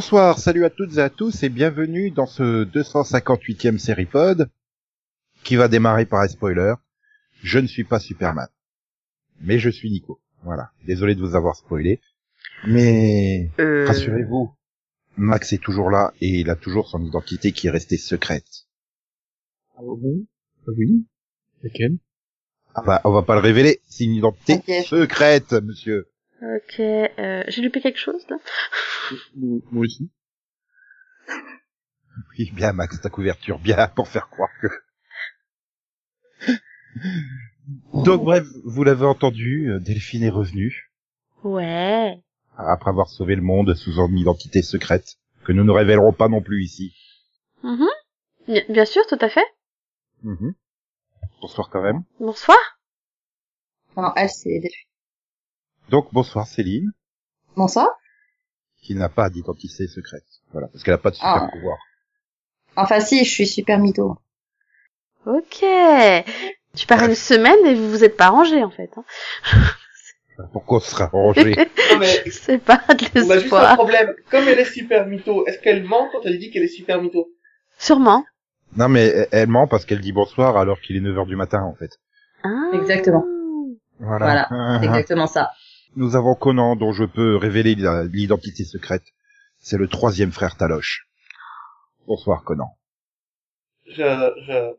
bonsoir, salut à toutes et à tous et bienvenue dans ce 258e série pod qui va démarrer par un spoiler. Je ne suis pas Superman, mais je suis Nico. Voilà, désolé de vous avoir spoilé, mais Euh... rassurez-vous, Max est toujours là et il a toujours son identité qui est restée secrète. Ah bon Ah Oui? Laquelle? Ah bah, on va pas le révéler, c'est une identité secrète, monsieur. Ok, euh, j'ai loupé quelque chose là Moi aussi. Oui, bien Max, ta couverture, bien, pour faire croire que... Donc bref, vous l'avez entendu, euh, Delphine est revenue. Ouais. après avoir sauvé le monde sous une identité secrète, que nous ne révélerons pas non plus ici. Mhm. Bien, bien sûr, tout à fait. Mhm. Bonsoir quand même. Bonsoir. Non, elle, c'est Delphine. Donc bonsoir Céline, Bonsoir. qui n'a pas d'identité secrète. Voilà, parce qu'elle n'a pas de super Ah. pouvoir. Enfin, si, je suis super mytho. Ok. Tu pars une semaine et vous vous êtes pas rangé en fait. Hein. Pourquoi on sera mais C'est pas de on a juste un problème. Comme elle est super mytho, est-ce qu'elle ment quand elle dit qu'elle est super mytho? Sûrement. Non mais elle- elle ment parce qu'elle dit bonsoir alors qu'il est 9h du matin en fait. Ah. Exactement. Voilà. Voilà, C'est exactement ça. Nous avons Conan dont je peux révéler l'identité secrète. C'est le troisième frère Taloche. Bonsoir Conan. Je, je,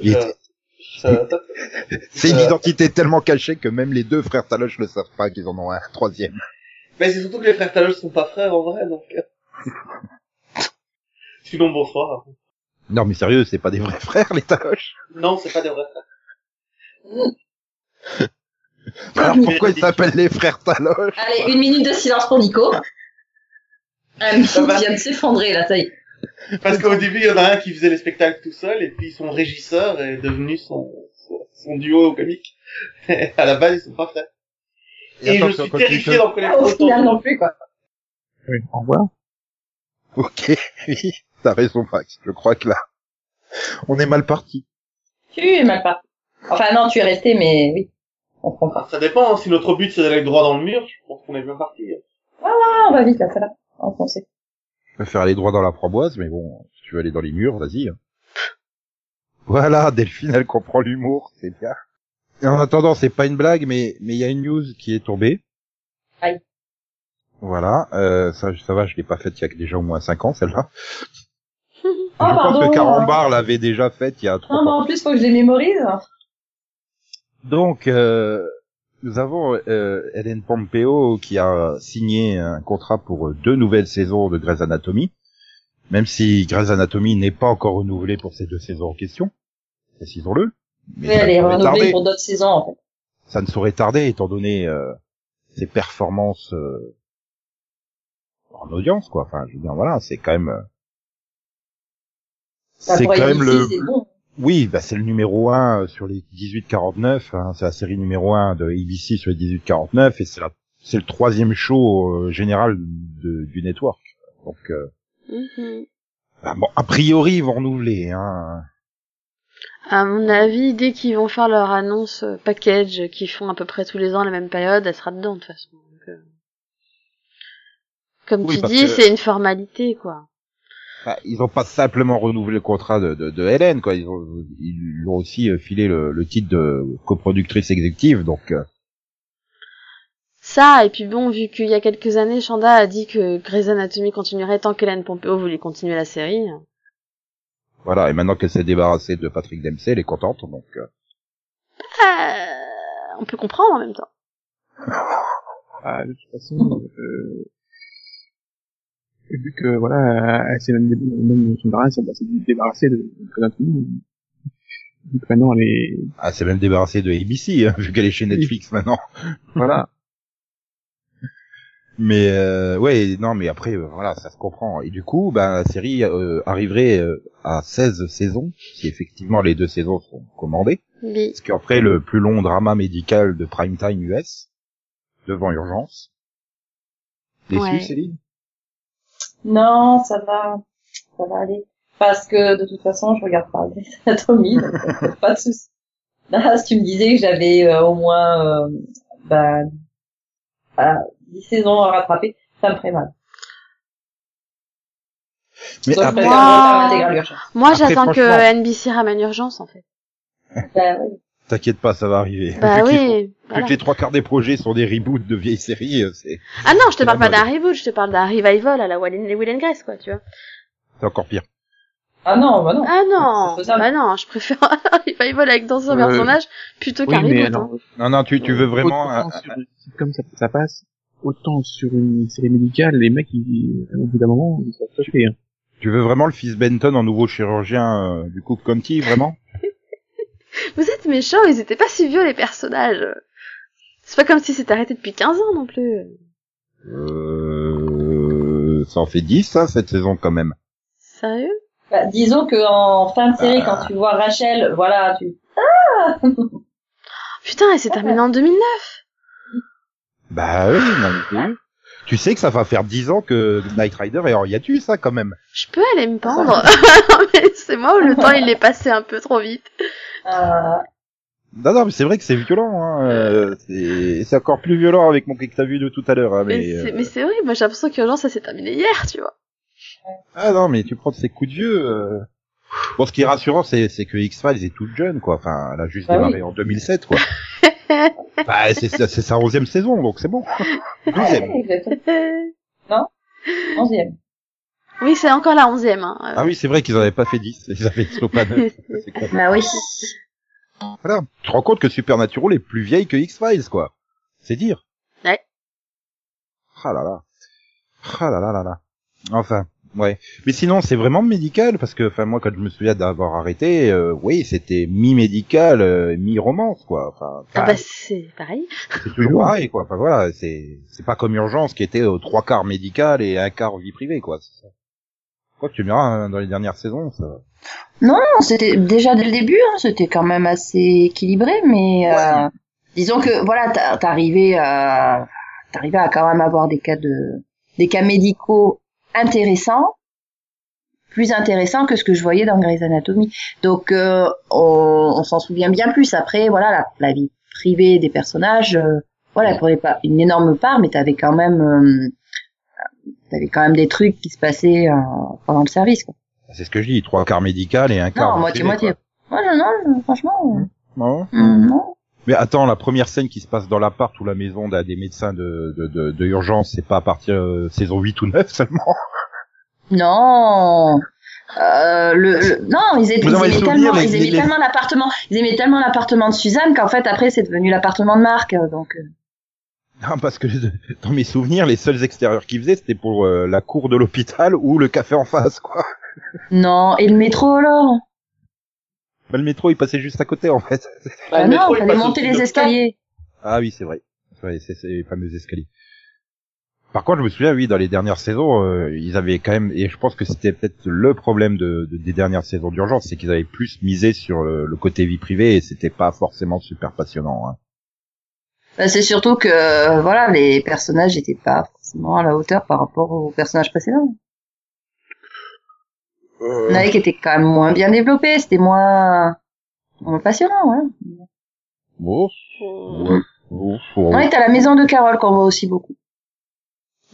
je, je- C'est une identité tellement cachée que même les deux frères Taloche ne savent pas qu'ils en ont un troisième. Mais c'est surtout que les frères Talos sont pas frères en vrai, donc. euh. Sinon, bonsoir. Non mais sérieux, c'est pas des vrais frères les Taloche? Non, c'est pas des vrais frères. Alors pourquoi ils s'appellent les frères Taloche Allez, une minute de silence pour Nico. Ah, Nico va. vient de s'effondrer, là, ça y est. Parce qu'au début, il y en a un qui faisait les spectacles tout seul, et puis son régisseur est devenu son, son, duo comique. Et à la base, ils sont pas frères. Et, je attention, suis terrifié te- d'en connaître Au autant. final, non plus, quoi. Oui, au revoir. Ok, oui, t'as raison Max. Je crois que là, on est mal parti. Tu es mal parti. Enfin, non, tu es resté, mais oui. On comprend. Ça dépend, hein. si notre but c'est d'aller droit dans le mur, je pense qu'on est bien parti. Ah, on va vite, là, ça va. Enfoncé. Je préfère aller droit dans la framboise, mais bon, si tu veux aller dans les murs, vas-y. hein. Voilà, Delphine, elle comprend l'humour, c'est bien. Et en attendant, c'est pas une blague, mais mais il y a une news qui est tombée. Aïe. Voilà, euh, ça, ça va, je l'ai pas faite il y a déjà au moins 5 ans, celle-là. Oh, je pense pardon. que Carambar l'avait déjà faite il y a trop Non, mais en plus, faut que je les mémorise. Donc, euh, nous avons euh, Hélène Pompeo qui a signé un contrat pour deux nouvelles saisons de Grey's Anatomy, même si Grey's Anatomy n'est pas encore renouvelé pour ces deux saisons en question, précisons-le. Mais ça, elle est renouvelée tarder. pour d'autres saisons, en fait. ça ne saurait tarder étant donné euh, ses performances euh, en audience, quoi. Enfin, je veux dire, voilà, c'est quand même... euh, Enfin, c'est quand même le... Oui, bah c'est le numéro 1 sur les 18-49, hein, c'est la série numéro 1 de ABC sur les 18-49 et c'est la c'est le troisième show euh, général de, du network. Donc euh, Mhm. bah, bon, a priori ils vont renouveler hein. À mon avis, dès qu'ils vont faire leur annonce euh, package qu'ils font à peu près tous les ans à la même période, elle sera dedans de toute façon. Donc, euh, Comme Oui, tu dis, que- c'est une formalité, quoi. Bah, ils ont pas simplement renouvelé le contrat de, de, de Hélène quoi, ils ont ils lui ont aussi euh, filé le, le titre de coproductrice exécutive donc euh, Ça, et puis bon, vu qu'il y a quelques années, Chanda a dit que Grey's Anatomy continuerait tant qu'Hélène Pompeo voulait continuer la série. voilà et maintenant qu'elle s'est débarrassée de Patrick Dempsey, elle est contente donc euh, Euh, on peut comprendre en même temps. Ah, de toute façon, euh, vu que, voilà, elle s'est même, dé- même son parrain s'est s'est débarrassé de, de. Donc maintenant, elle est, ah, s'est même débarrassée de ABC hein, vu qu'elle est chez Netflix maintenant. voilà. Mais euh, ouais, non, mais après, euh, voilà, ça se comprend. Et du coup, ben, la série euh, arriverait euh, à 16 saisons, si effectivement les deux saisons sont commandées. Oui. Ce qui en ferait le plus long drama médical de primetime US, devant Urgence. Déçu, Ouais. Céline? Non, ça va. Ça va aller. parce que de toute façon, je regarde pas Grey's Anatomy, donc euh, pas de souci. Si tu me disais que j'avais euh, au moins euh, bah, voilà, 10 saisons à rattraper, ça me ferait mal. Mais Donc, après, Moi-. Moi, j'attends que NBC ramène urgence, en fait. Bah, oui. T'inquiète pas, ça va arriver. Bah vu, oui. vu voilà. que les trois quarts des projets sont des reboots de vieilles séries, euh, c'est Ah non, je te parle pas d'un reboot, je te parle d'un revival à la Will and, Will and Grace, quoi, tu vois. c'est encore pire. Ah non, bah non. Ah non, bah non, je préfère un revival avec d'anciens Euh, personnages plutôt oui, qu'un reboot. hein. Non, non, tu, tu veux vraiment... Autant un- sur une sitcom ça, ça passe, autant sur une série médicale, les mecs, ils, au bout d'un moment, ils savent pas faire. Tu veux vraiment le fils Benton en nouveau chirurgien euh, du Cook County, vraiment? Vous êtes méchants, ils étaient pas si vieux les personnages. C'est pas comme si c'était arrêté depuis 15 ans non plus. euh... Ça en fait 10, hein, cette saison, quand même. Sérieux? Bah, disons que en fin de série, Ah. quand tu vois Rachel, voilà, tu Putain, elle s'est terminée en 2009. Bah oui, non, mais Tu sais que ça va faire 10 ans que Knight Rider est en hiatus, ça, quand même. Je peux aller me pendre. Mais c'est moi où le temps il est passé un peu trop vite. Euh, Non, non, mais c'est vrai que c'est violent, hein. euh, c'est c'est encore plus violent avec mon que t'as vu de tout à l'heure, hein, Mais, mais... c'est- euh, mais c'est horrible, moi j'ai l'impression qu'urgence ça s'est terminé hier, tu vois. Ah non, mais tu prends ces coups de vieux... euh. Bon, ce qui est rassurant, c'est c'est que X-Files est toute jeune, quoi. Enfin, elle a juste Bah démarré en 2007, quoi. bah, c'est c'est sa onzième saison, donc c'est bon. Douzième. exactement. Onzième. Oui, c'est encore la onzième. Hein. Ah oui, c'est vrai qu'ils en avaient pas fait 10. Ils avaient slow pas neuf. C'est con. Bah oui. Voilà. Tu te rends compte que Supernatural est plus vieille que X-Files, quoi. C'est dire. Ouais. Ah là là. Ah là là là là. Enfin, ouais. Mais sinon, c'est vraiment médical, parce que, enfin, moi, quand je me souviens d'avoir arrêté, euh, oui, c'était mi-médical, euh, mi-romance, quoi. Enfin, Ah bah c'est pareil. c'est toujours pareil, quoi. Enfin, voilà, c'est, c'est pas comme Urgence qui était aux trois quarts médical et un quart vie privée, quoi. C'est ça. Quoi que tu me diras, hein, dans les dernières saisons, ça... Non, c'était déjà dès le début, hein, c'était quand même assez équilibré, mais euh, disons que voilà, t'a- t'arrivais à t'arrivais à quand même avoir des cas de des cas médicaux intéressants, plus intéressants que ce que je voyais dans Grey's Anatomy. Donc euh, on, on s'en souvient bien plus. Après, voilà, la, la vie privée des personnages, euh, voilà, elle prenait pas une énorme part, mais t'avais quand même euh, t'avais quand même des trucs qui se passaient euh, pendant le service. Quoi. C'est ce que je dis, trois quarts médical et un quart Non, moitié moitié. Ouais, non, non, franchement. euh, Non Mm, Non. Mais attends, la première scène qui se passe dans l'appart ou la maison d'un des médecins de, de, de, de urgence, c'est pas à partir de saison 8 ou 9 seulement Non. Euh, le, le- non, ils, étaient, aimaient tellement, les- ils aimaient les- tellement l'appartement, ils aimaient tellement l'appartement de Suzanne qu'en fait après c'est devenu l'appartement de Marc. euh, Donc euh, Non, parce que dans mes souvenirs, les seuls extérieurs qu'ils faisaient, c'était pour euh, la cour de l'hôpital ou le café en face, quoi. non. Et le métro alors? Bah, le métro, il passait juste à côté, en fait. Bah, Ah le métro, Non, il fallait monter les escaliers. Ah oui, c'est vrai. C'est ces fameux escaliers. Par contre, je me souviens, oui, dans les dernières saisons, euh, ils avaient quand même, et je pense que c'était peut-être le problème de, de- des dernières saisons d'urgence, c'est qu'ils avaient plus misé sur le, le côté vie privée et c'était pas forcément super passionnant. Hein. Bah, c'est surtout que euh, voilà, les personnages n'étaient pas forcément à la hauteur par rapport aux personnages précédents. Il y en avait qui étaient quand même moins bien développés, c'était moins, moins passionnant. Voilà. Bon, ouais, bon, bon. Ouais, t'as la maison de Carole qu'on voit aussi beaucoup.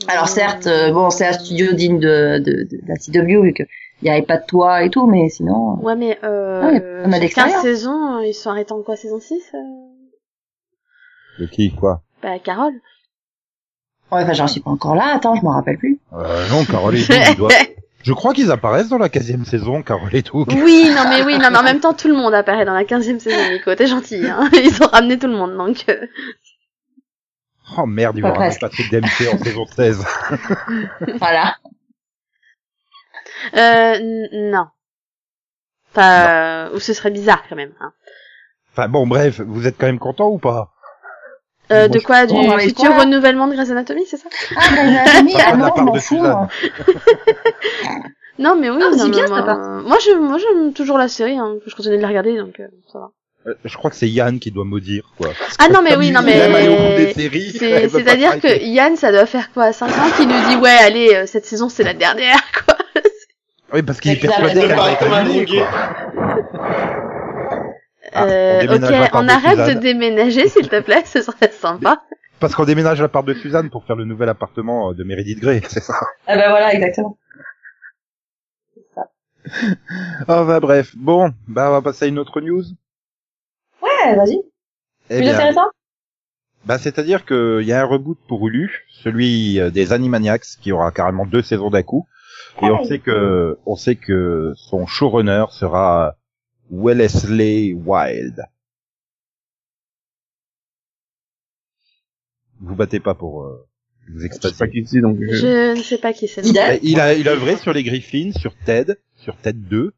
Alors certes, euh, bon, c'est un studio digne de, de, de, la CW vu que il y avait pas de toit et tout, mais sinon. Ouais, mais euh, Ouais, euh, on a sur d'extérieur. 15 saisons, euh, ils sont arrêtés en quoi, saison 6 euh? De qui, quoi Bah, Carole. Ouais, enfin, j'en suis pas encore là. Attends, je m'en rappelle plus. euh, Non, Carole et Doug, ils doivent... Je crois qu'ils apparaissent dans la 15 saison, Carole et Doug. Oui, non mais oui, non mais en même temps tout le monde apparaît dans la 15e saison, Nico, t'es gentil, hein. Ils ont ramené tout le monde, donc... euh, Oh merde, ils Pas vont ramener presque. Patrick Dempsey en saison 16. Voilà. Euh, n- non. Pas... Ou ce serait bizarre quand même. Hein. Enfin bon, bref, vous êtes quand même content ou pas? Euh, Bon, de quoi Du on futur quoi renouvellement de Grey's Anatomy, c'est ça? Ah, Grey's Anatomy, ah la non, je m'en moi. Non mais oui, Ah, non, c'est bien, ça, moi, moi je moi j'aime toujours la série, hein. je continue de la regarder, donc euh, ça va. Euh, Je crois que c'est Yann qui doit maudire, quoi. Ah non mais oui, non mais... C'est-à-dire que Yann, ça doit faire quoi 5 ans qu'il nous dit ouais allez, euh, cette saison c'est la dernière, quoi. Oui, parce qu'il est persuadé qu'elle va être comme un annulée, drogué. quoi. Ah, Euh, on déménage ok, on de arrête Suzanne. de déménager, s'il te plaît, ce serait sympa. Parce qu'on déménage la part de Suzanne pour faire le nouvel appartement de Meredith Grey, c'est ça? Ah ben voilà, exactement. Ah bah bref. Bon, bah on va passer à une autre news. Ouais, vas-y. Eh Plus bien, intéressant? bah c'est-à-dire qu'il y a un reboot pour Hulu, celui euh, des Animaniacs, qui aura carrément deux saisons d'un coup. Et on sait que, on sait que son showrunner sera Wellesley Wild. Vous battez pas pour euh, vous Je sais pas qui c'est, donc je... Je ne sais pas qui c'est. Ida. Euh, Il a, il a œuvré sur les Griffins, sur Ted, sur Ted 2,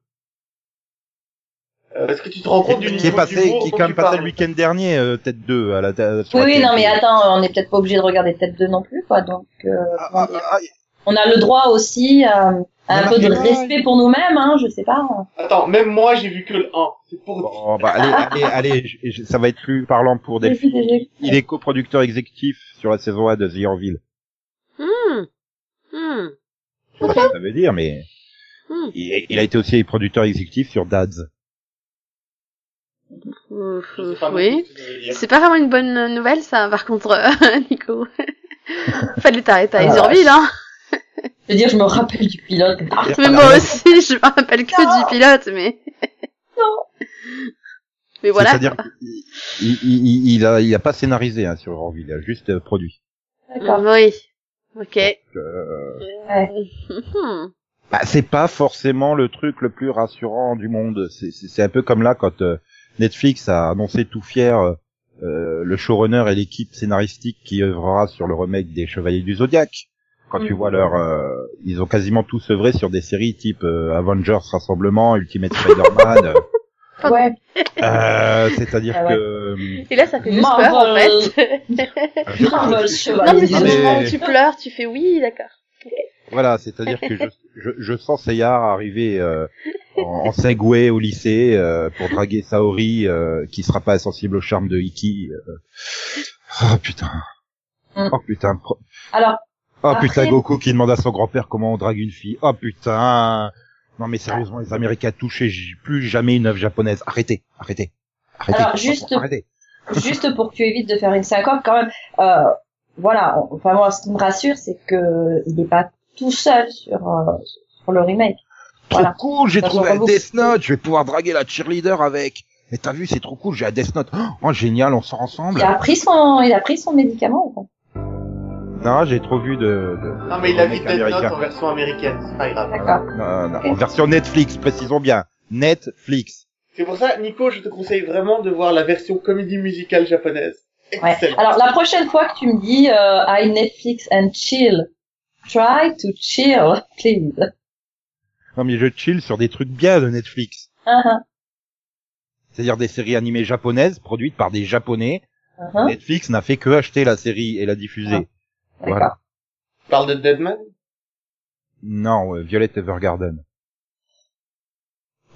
Euh, Est-ce que tu te rends compte du qui est passé, qui est quand même passé le week-end dernier, euh, Ted 2 à la, sur Oui, la oui, non, mais attends, on n'est peut-être pas obligé de regarder Tête 2 non plus, quoi. Donc, euh, Ah, ah, ah, on a le droit aussi euh, à un peu de respect pour nous-mêmes, hein, je sais pas. Attends, même moi j'ai vu que le 1. C'est pour Bon, bah, allez, allez, allez, je- je- ça va être plus parlant pour déjà- Il est coproducteur exécutif sur la saison 1 de The Orville. Hmm. Hmm. Je sais pas ce que ça veut dire, mais Hmm. il, il a été aussi producteur exécutif sur Dads. Ouf, oui. C'est pas vraiment une bonne nouvelle, ça, par contre, euh, Nico. Fallait t'arrêter à Ah, Isurville, hein. Je veux dire, je me rappelle du pilote. Ah, Mais moi aussi, je me rappelle que Non. du pilote, mais... Non. Mais voilà. C'est-à-dire qu'il il, il, il a, il a pas scénarisé hein, sur Orville, il a juste euh, produit. D'accord. Oui. Ok. Euh, Ouais. Hmm. bah, c'est pas forcément le truc le plus rassurant du monde. C'est- C'est c'est un peu comme là quand euh, Netflix a annoncé tout fier euh, euh, le showrunner et l'équipe scénaristique qui œuvrera sur le remake des Chevaliers du Zodiaque. Quand tu Mhm. vois leur, euh, ils ont quasiment tous œuvré sur des séries type euh, Avengers Rassemblement, Ultimate Spider-Man. euh, Ouais. euh, C'est-à-dire Ah ouais. que Et là, ça fait juste Marvel. peur, en fait. Marvel non, mais c'est mais- tu pleures, tu fais oui, d'accord. voilà, c'est-à-dire que je, je, je sens Seyar arriver euh, en, en Segway au lycée euh, pour draguer Saori euh, qui sera pas insensible au charme de Iki. euh. Oh putain. Mm. Oh putain. pro- Alors, Oh Après- putain, Goku qui demande à son grand-père comment on drague une fille. Oh putain. Non mais sérieusement, les Américains touchés, j'ai plus jamais une œuvre japonaise. Arrêtez, arrêtez. Arrêtez. Alors, juste- Arrêtez. juste pour que tu évites de faire une syncope, quand même, euh, voilà, enfin moi, ce qui me rassure, c'est que il n'est pas tout seul sur, euh, sur le remake. Trop Voilà. cool, j'ai trouvé un Death Note, je vais pouvoir draguer la cheerleader avec. Mais t'as vu, c'est trop cool, j'ai un Death Note. Oh, génial, on sort ensemble. Il a pris son, il a pris son médicament. quoi. Non, j'ai trop vu de... de Non mais il a vu Death Note en version américaine, c'est pas grave. D'accord. Non, non, Ok. en version Netflix, précisons bien. Netflix. C'est pour ça, Nico, je te conseille vraiment de voir la version comédie musicale japonaise. Ouais. Excellent. Alors la prochaine fois que tu me dis euh, I Netflix and chill, try to chill, please. Non mais je chill sur des trucs bien de Netflix. Uh -huh. C'est-à-dire des séries animées japonaises produites par des japonais. Uh -huh. Netflix n'a fait que acheter la série et la diffuser. D'accord. Voilà. Tu parles de Deadman? Non, euh, Violet Evergarden.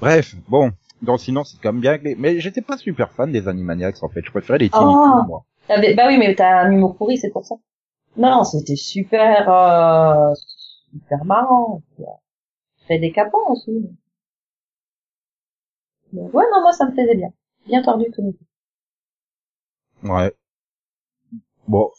Bref, bon. Donc sinon c'est quand même bien. Mais j'étais pas super fan des Animaniacs en fait. Je préférais les Tiny Oh. Toons, moi. T'avais- Bah oui, mais t'as un humour pourri, c'est pour ça. Non, c'était super, euh, super marrant. Très décapant aussi. Ouais, non, moi ça me plaisait bien. Bien tordu comme. Ouais. Bon.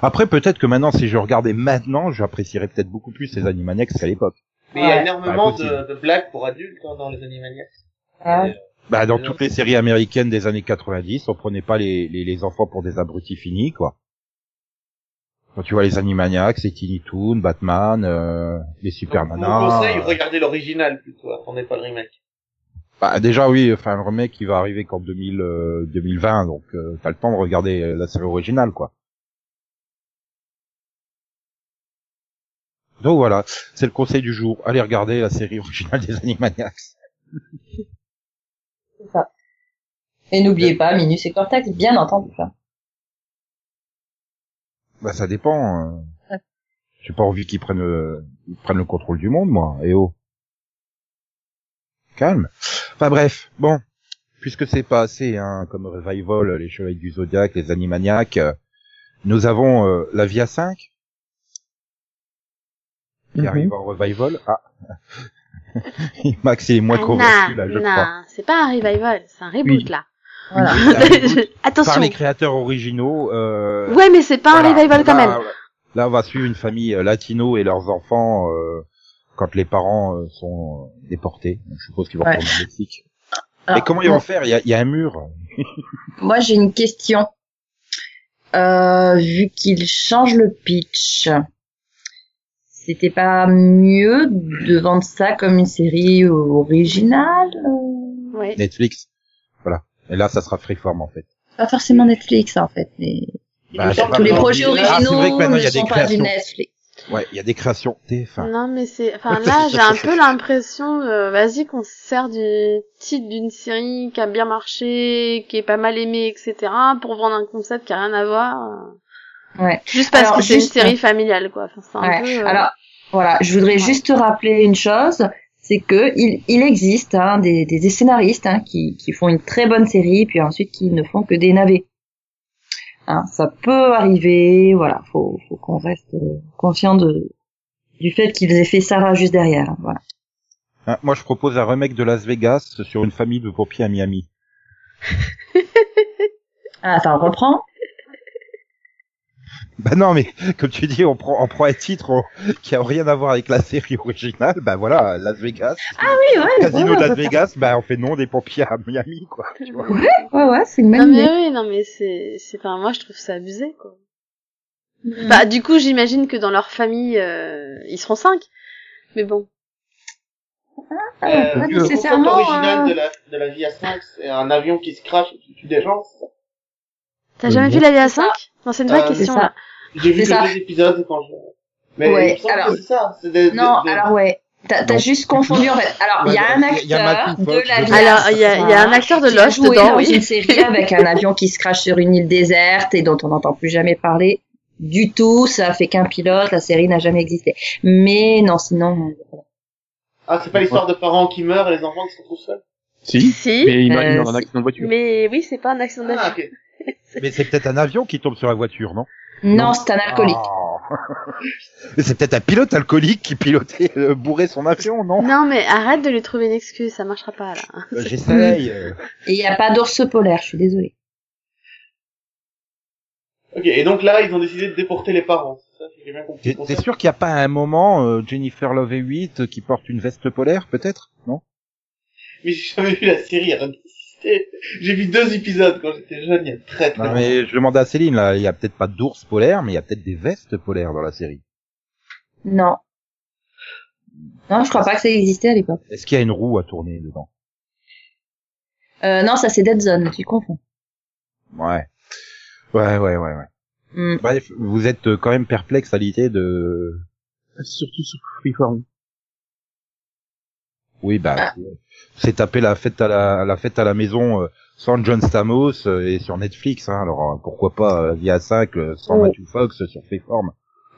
Après, peut-être que maintenant, si je regardais maintenant, j'apprécierais peut-être beaucoup plus ces Animaniacs qu'à l'époque. Mais il y a énormément de, de blagues pour adultes hein, dans les Animaniacs. Ah, Et, Bah, dans Mais toutes les séries américaines des années 90, on prenait pas les, les, les enfants pour des abrutis finis, quoi. Quand tu vois les Animaniacs, les Tiny Toons, Batman, euh, les Super Je vous Nanas. conseille, regardez l'original plutôt, attendez pas le remake. Bah, déjà, oui, enfin, le remake, il va arriver qu'en 2000, euh, 2020, donc, euh, t'as le temps de regarder euh, la série originale, quoi. Donc voilà, c'est le conseil du jour. Allez regarder la série originale des Animaniacs. c'est ça. Et n'oubliez pas, Minus et Cortex, bien entendu. hein. Bah ça dépend. euh. J'ai pas envie qu'ils prennent le, ils prennent le contrôle du monde, moi. Et oh. Calme. Enfin bref, bon. Puisque c'est pas assez, hein, comme revival, les Chevaliers du Zodiaque, les Animaniacs, euh, nous avons euh, la Via 5. Qui Mhm. arrive en revival. Ah. Max il est moins Ah, convaincu là, je non, crois. non, c'est pas un revival, c'est un reboot Oui. là. Voilà. Attention. Par les créateurs originaux. Euh, Ouais, mais c'est pas voilà, un revival quand là, même. Là, on va suivre une famille euh, latino et leurs enfants euh, quand les parents euh, sont déportés. Je suppose qu'ils vont Ouais. retourner au Mexique. Alors, et comment ils vont faire? Il y, a, il y a un mur. Moi, j'ai une question. Euh, vu qu'il change le pitch, c'était pas mieux de vendre ça comme une série originale euh Ouais. Netflix. Voilà. Et là, ça sera Freeform en fait. Pas forcément Netflix, en fait, mais Bah, pas tous les projets Ah, originaux y ne a des sont pas du. Netflix. Ouais, il y a des créations TF1. Non, mais c'est, enfin là, j'ai un peu l'impression, euh, vas-y, qu'on se sert du titre d'une série qui a bien marché, qui est pas mal aimée, etc., pour vendre un concept qui a rien à voir. Euh, Ouais. Juste parce Alors, que c'est une série familiale, quoi. Enfin, c'est un Ouais. peu. euh, Alors, voilà, je voudrais juste te rappeler une chose, c'est que il, il existe hein, des, des, des scénaristes hein, qui, qui font une très bonne série, puis ensuite qui ne font que des navets. Hein, ça peut arriver, voilà, faut, faut qu'on reste euh, conscient de du fait qu'ils aient fait Sarah juste derrière. hein, voilà. Hein, moi, je propose un remake de Las Vegas sur une famille de pompiers à Miami. Ah, attends, on reprend? Bah non, mais comme tu dis, on prend, on prend un titre on- qui a rien à voir avec la série originale. Bah voilà, Las Vegas. Ah oui, ouais, Casino ouais, de Las ouais, Vegas, bah on fait nom des pompiers à Miami, quoi. Tu vois. ouais, ouais, c'est une Non mais oui, non mais c'est, c'est, enfin moi je trouve ça abusé quoi. Mm. Bah du coup j'imagine que dans leur famille euh, ils seront cinq, mais bon. Ah, Euh, pas le concept nécessairement. original hein. de la, de la vie à 5, c'est un avion qui se crache et qui tue des gens. T'as jamais vu la vie à C'est ça. 5 Non c'est une vraie Euh, question là. J'ai vu ça. deux épisodes quand je... Mais Ouais, alors- que c'est ça. C'est des, Non, des- des- alors ouais. T'as juste confondu en fait. Alors il y a un acteur de Fox, la je vie sais. Alors il y a, il y a un acteur de Lost joué dedans, dans oui. une série avec un avion qui se crache sur une île déserte et dont on n'entend plus jamais parler du tout. Ça fait qu'un pilote. La série n'a jamais existé. Mais non, sinon. Ah, c'est pas l'histoire de parents qui meurent et les enfants qui se retrouvent seuls Si, Si, mais il meurt il Euh, dans un accident de voiture. mais oui c'est pas un accident de Ah, voiture. ok. Mais c'est peut-être un avion qui tombe sur la voiture, non? Non, c'est un alcoolique. Oh. Mais c'est peut-être un pilote alcoolique qui pilotait, euh, bourrait son avion, non? Non mais arrête de lui trouver une excuse, ça marchera pas là. Bah, J'essaye. euh. Et il n'y a pas d'ours polaire. Je suis désolée. Ok, et donc là, ils ont décidé de déporter les parents. C'est ça, si j'ai bien compris. T'es sûr qu'il n'y a pas un moment euh, Jennifer Love Hewitt qui porte une veste polaire, peut-être? Non? Mais j'ai jamais vu la série. J'ai vu deux épisodes quand j'étais jeune, il y a très très Non, longtemps. mais je demandais à Céline, là, il y a peut-être pas d'ours polaire, mais il y a peut-être des vestes polaires dans la série. Non. Non, je crois pas que ça existait à l'époque. Est-ce qu'il y a une roue à tourner dedans? Euh, non, ça c'est Dead Zone. Tu confonds. Ouais. Ouais, ouais, ouais, ouais. Hmm. Bref, vous êtes quand même perplexe à l'idée de... Surtout sur Freeform. Oui, bah, Ah. C'est taper la fête à la, la fête à la maison euh, sans John Stamos euh, et sur Netflix, hein, alors euh, pourquoi pas via 5 euh, sans Oh. Matthew Fox sur Freeform.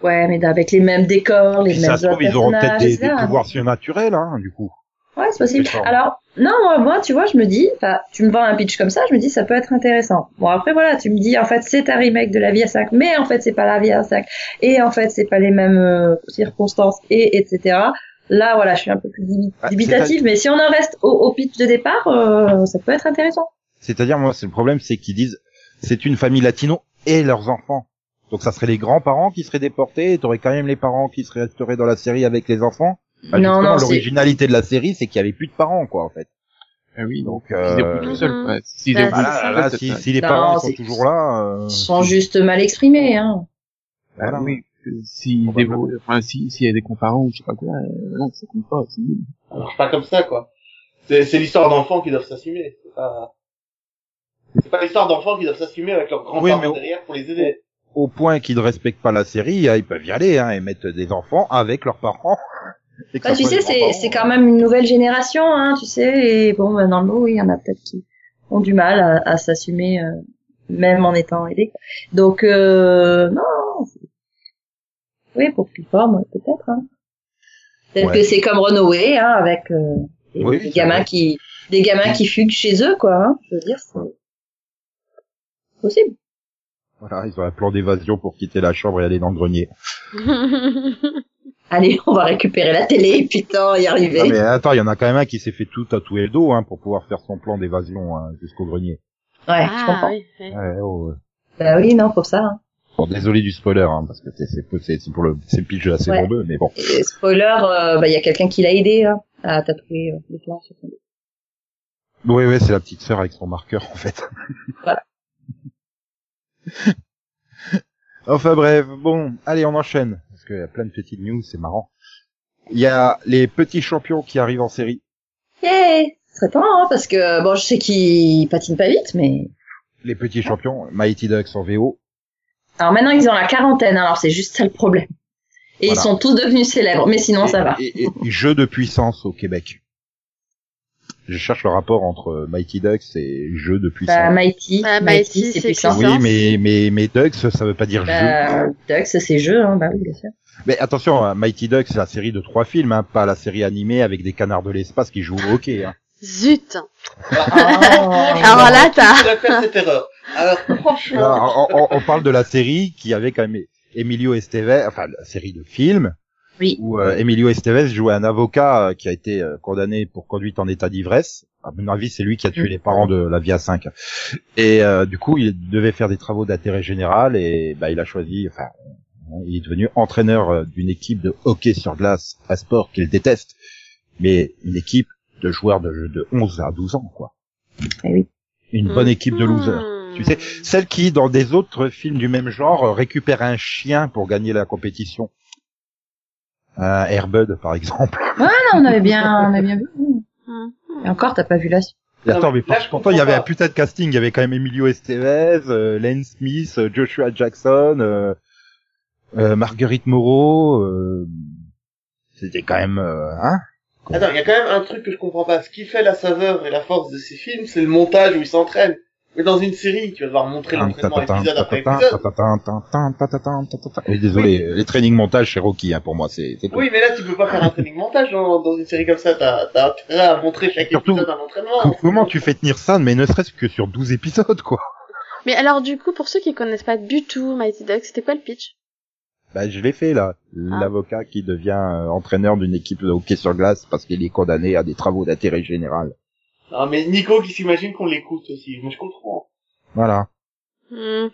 Ouais, mais avec les mêmes décors, les Puis mêmes ça se trouve, ils auront peut-être des, pouvoirs surnaturels, hein, du coup. Ouais, c'est possible. Alors, non, moi, moi, tu vois, je me dis, enfin, tu me vends un pitch comme ça, je me dis, ça peut être intéressant. Bon, après, voilà, tu me dis, en fait, c'est un remake de La Vie à 5, mais en fait, c'est pas La Vie à 5, et en fait, c'est pas les mêmes euh, circonstances, et etc. Là, voilà, je suis un peu plus Ah, dubitative, mais si on en reste au, au pitch de départ, euh, ça peut être intéressant. C'est-à-dire, moi, c'est le problème, c'est qu'ils disent, c'est une famille latino et leurs enfants. Donc ça serait les grands-parents qui seraient déportés, et t'aurais quand même les parents qui seraient resteraient dans la série avec les enfants. Bah, non, non, l'originalité de la série, c'est qu'il y avait plus de parents, quoi, en fait. Ah oui, Donc, donc, ils euh, tout seuls. Ouais. Bah, Voilà, là, si, si les parents sont toujours là, euh, Ils sont juste mal exprimés, hein. Ah Voilà. oui, débrouillent, enfin, si, s'il y a des comparants ou je sais pas quoi, euh, non, ça compte pas, c'est nul. Ça marche pas comme ça, quoi. C'est, c'est l'histoire d'enfants qui doivent s'assumer. C'est pas, c'est pas l'histoire d'enfants qui doivent s'assumer avec leurs grands-parents Oui, derrière pour les aider. au point qu'ils ne respectent pas la série, hein, ils peuvent y aller, hein, et mettre des enfants avec leurs parents. Bah, tu sais, c'est, c'est quand même une nouvelle génération, hein, tu sais, et bon, bah, dans le lot, oui, il y en a peut-être qui ont du mal à, à s'assumer, euh, même en étant aidés. Donc, euh, non, oui, pour ouais, peut-être, hein. Peut-être Ouais. que c'est comme Runaway, hein, avec euh, des, Oui, des c'est gamins vrai. qui, des gamins qui fuguent chez eux, quoi. Hein, je veux dire, c'est possible. Voilà, ils ont un plan d'évasion pour quitter la chambre et aller dans le grenier. Allez, on va récupérer la télé, putain, y arriver. Ah, mais attends, il y en a quand même un qui s'est fait tout tatouer le dos hein, pour pouvoir faire son plan d'évasion hein, jusqu'au grenier. Ouais, je ah, comprends. oui, oui. Ouais, oh, ouais. Bah oui, non, pour ça. hein. Bon, désolé du spoiler, hein, parce que c'est pour le c'est pitch saison Ouais. 2, mais bon. Et spoiler, euh, bah il y a quelqu'un qui l'a aidé hein, à tatouer euh, le plan sur son dos. Oui, oui, c'est la petite sœur avec son marqueur en fait. Voilà. enfin bref, bon, allez, on enchaîne parce qu'il y a plein de petites news, c'est marrant. Il y a les petits champions qui arrivent en série. Yeah Ce serait temps, hein, parce que bon, je sais qu'il patine pas vite, mais Les petits champions, Mighty Ducks en VO. Alors maintenant ils ont la quarantaine, hein, alors c'est juste ça le problème. Et Voilà. ils sont tous devenus célèbres, mais sinon et, ça va. Et, et- jeu de puissance au Québec. Je cherche le rapport entre Mighty Ducks et jeu de puissance. Bah, Mighty, Bah, Mighty, Mighty, c'est puissant. oui, mais mais mais Ducks, ça veut pas dire jeu. Bah, Ducks, c'est jeu, hein, bah oui, bien sûr. Mais attention, hein, Mighty Ducks, c'est la série de trois films, hein, pas la série animée avec des canards de l'espace qui jouent au hockey. Hein. Zut. Ah. Alors là, t'as- cette erreur Alors, franchement. On, parle de la série qui avait quand même Emilio Estevez, enfin la série de films, Oui. où euh, Emilio Estevez jouait un avocat euh, qui a été euh, condamné pour conduite en état d'ivresse. À mon avis, c'est lui qui a tué Mm. les parents de la Via 5. Et euh, du coup, il devait faire des travaux d'intérêt général et bah, il a choisi, enfin, il est devenu entraîneur d'une équipe de hockey sur glace, un sport qu'il déteste, mais une équipe de joueurs de, de 11 à 12 ans, quoi. Eh oui. Une bonne équipe de losers. Tu sais, celle qui, dans des autres films du même genre, euh, récupère un chien pour gagner la compétition. Un Airbud, par exemple. Ah non, on avait bien, on avait bien vu. Et encore, t'as pas vu la suite. Attends, mais là, pourtant, il y avait un putain de casting. Il y avait quand même Emilio Estevez, euh, Len Smith, euh, Joshua Jackson, euh, euh, Marguerite Moreau. euh, C'était quand même... euh, hein Attends, il y a quand même un truc que je comprends pas. Ce qui fait la saveur et la force de ces films, c'est le montage où ils s'entraînent. Mais dans une série, tu vas devoir montrer l'entraînement épisode après épisode. Oui, désolé, les trainings montage chez Rocky, hein, pour moi, c'est. Oui, mais là, tu peux pas faire un training montage dans, dans une série comme ça. T'as, t'as intérêt à montrer chaque Surtout- épisode un entraînement. Comment tu fais tenir ça, mais ne serait-ce que sur 12 épisodes, quoi? Mais alors du coup, pour ceux qui connaissent pas du tout Mighty Ducks, c'était quoi le pitch? Bah, je l'ai fait là. Ah. L'avocat qui devient euh, entraîneur d'une équipe de hockey sur glace parce qu'il est condamné à des travaux d'intérêt général. Non, mais Nico qui s'imagine qu'on l'écoute aussi. Moi, je comprends. Voilà. Hmm.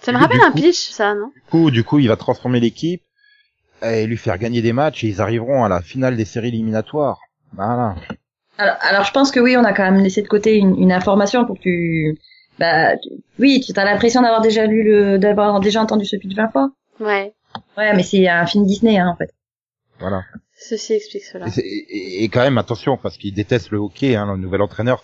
Ça me rappelle un coup- pitch, ça, non? Du coup, du coup, il va transformer l'équipe et lui faire gagner des matchs et ils arriveront à la finale des séries éliminatoires. Voilà. Alors, alors, je pense que oui, on a quand même laissé de côté une, une information pour que tu, bah, tu- oui, tu as l'impression d'avoir déjà lu le, d'avoir déjà entendu ce pitch 20 fois. Ouais. Ouais, mais c'est un film Disney, hein, en fait. Voilà. Ceci explique cela. Et, c'est- et- et quand même, attention, parce qu'il déteste le hockey, hein, le nouvel entraîneur.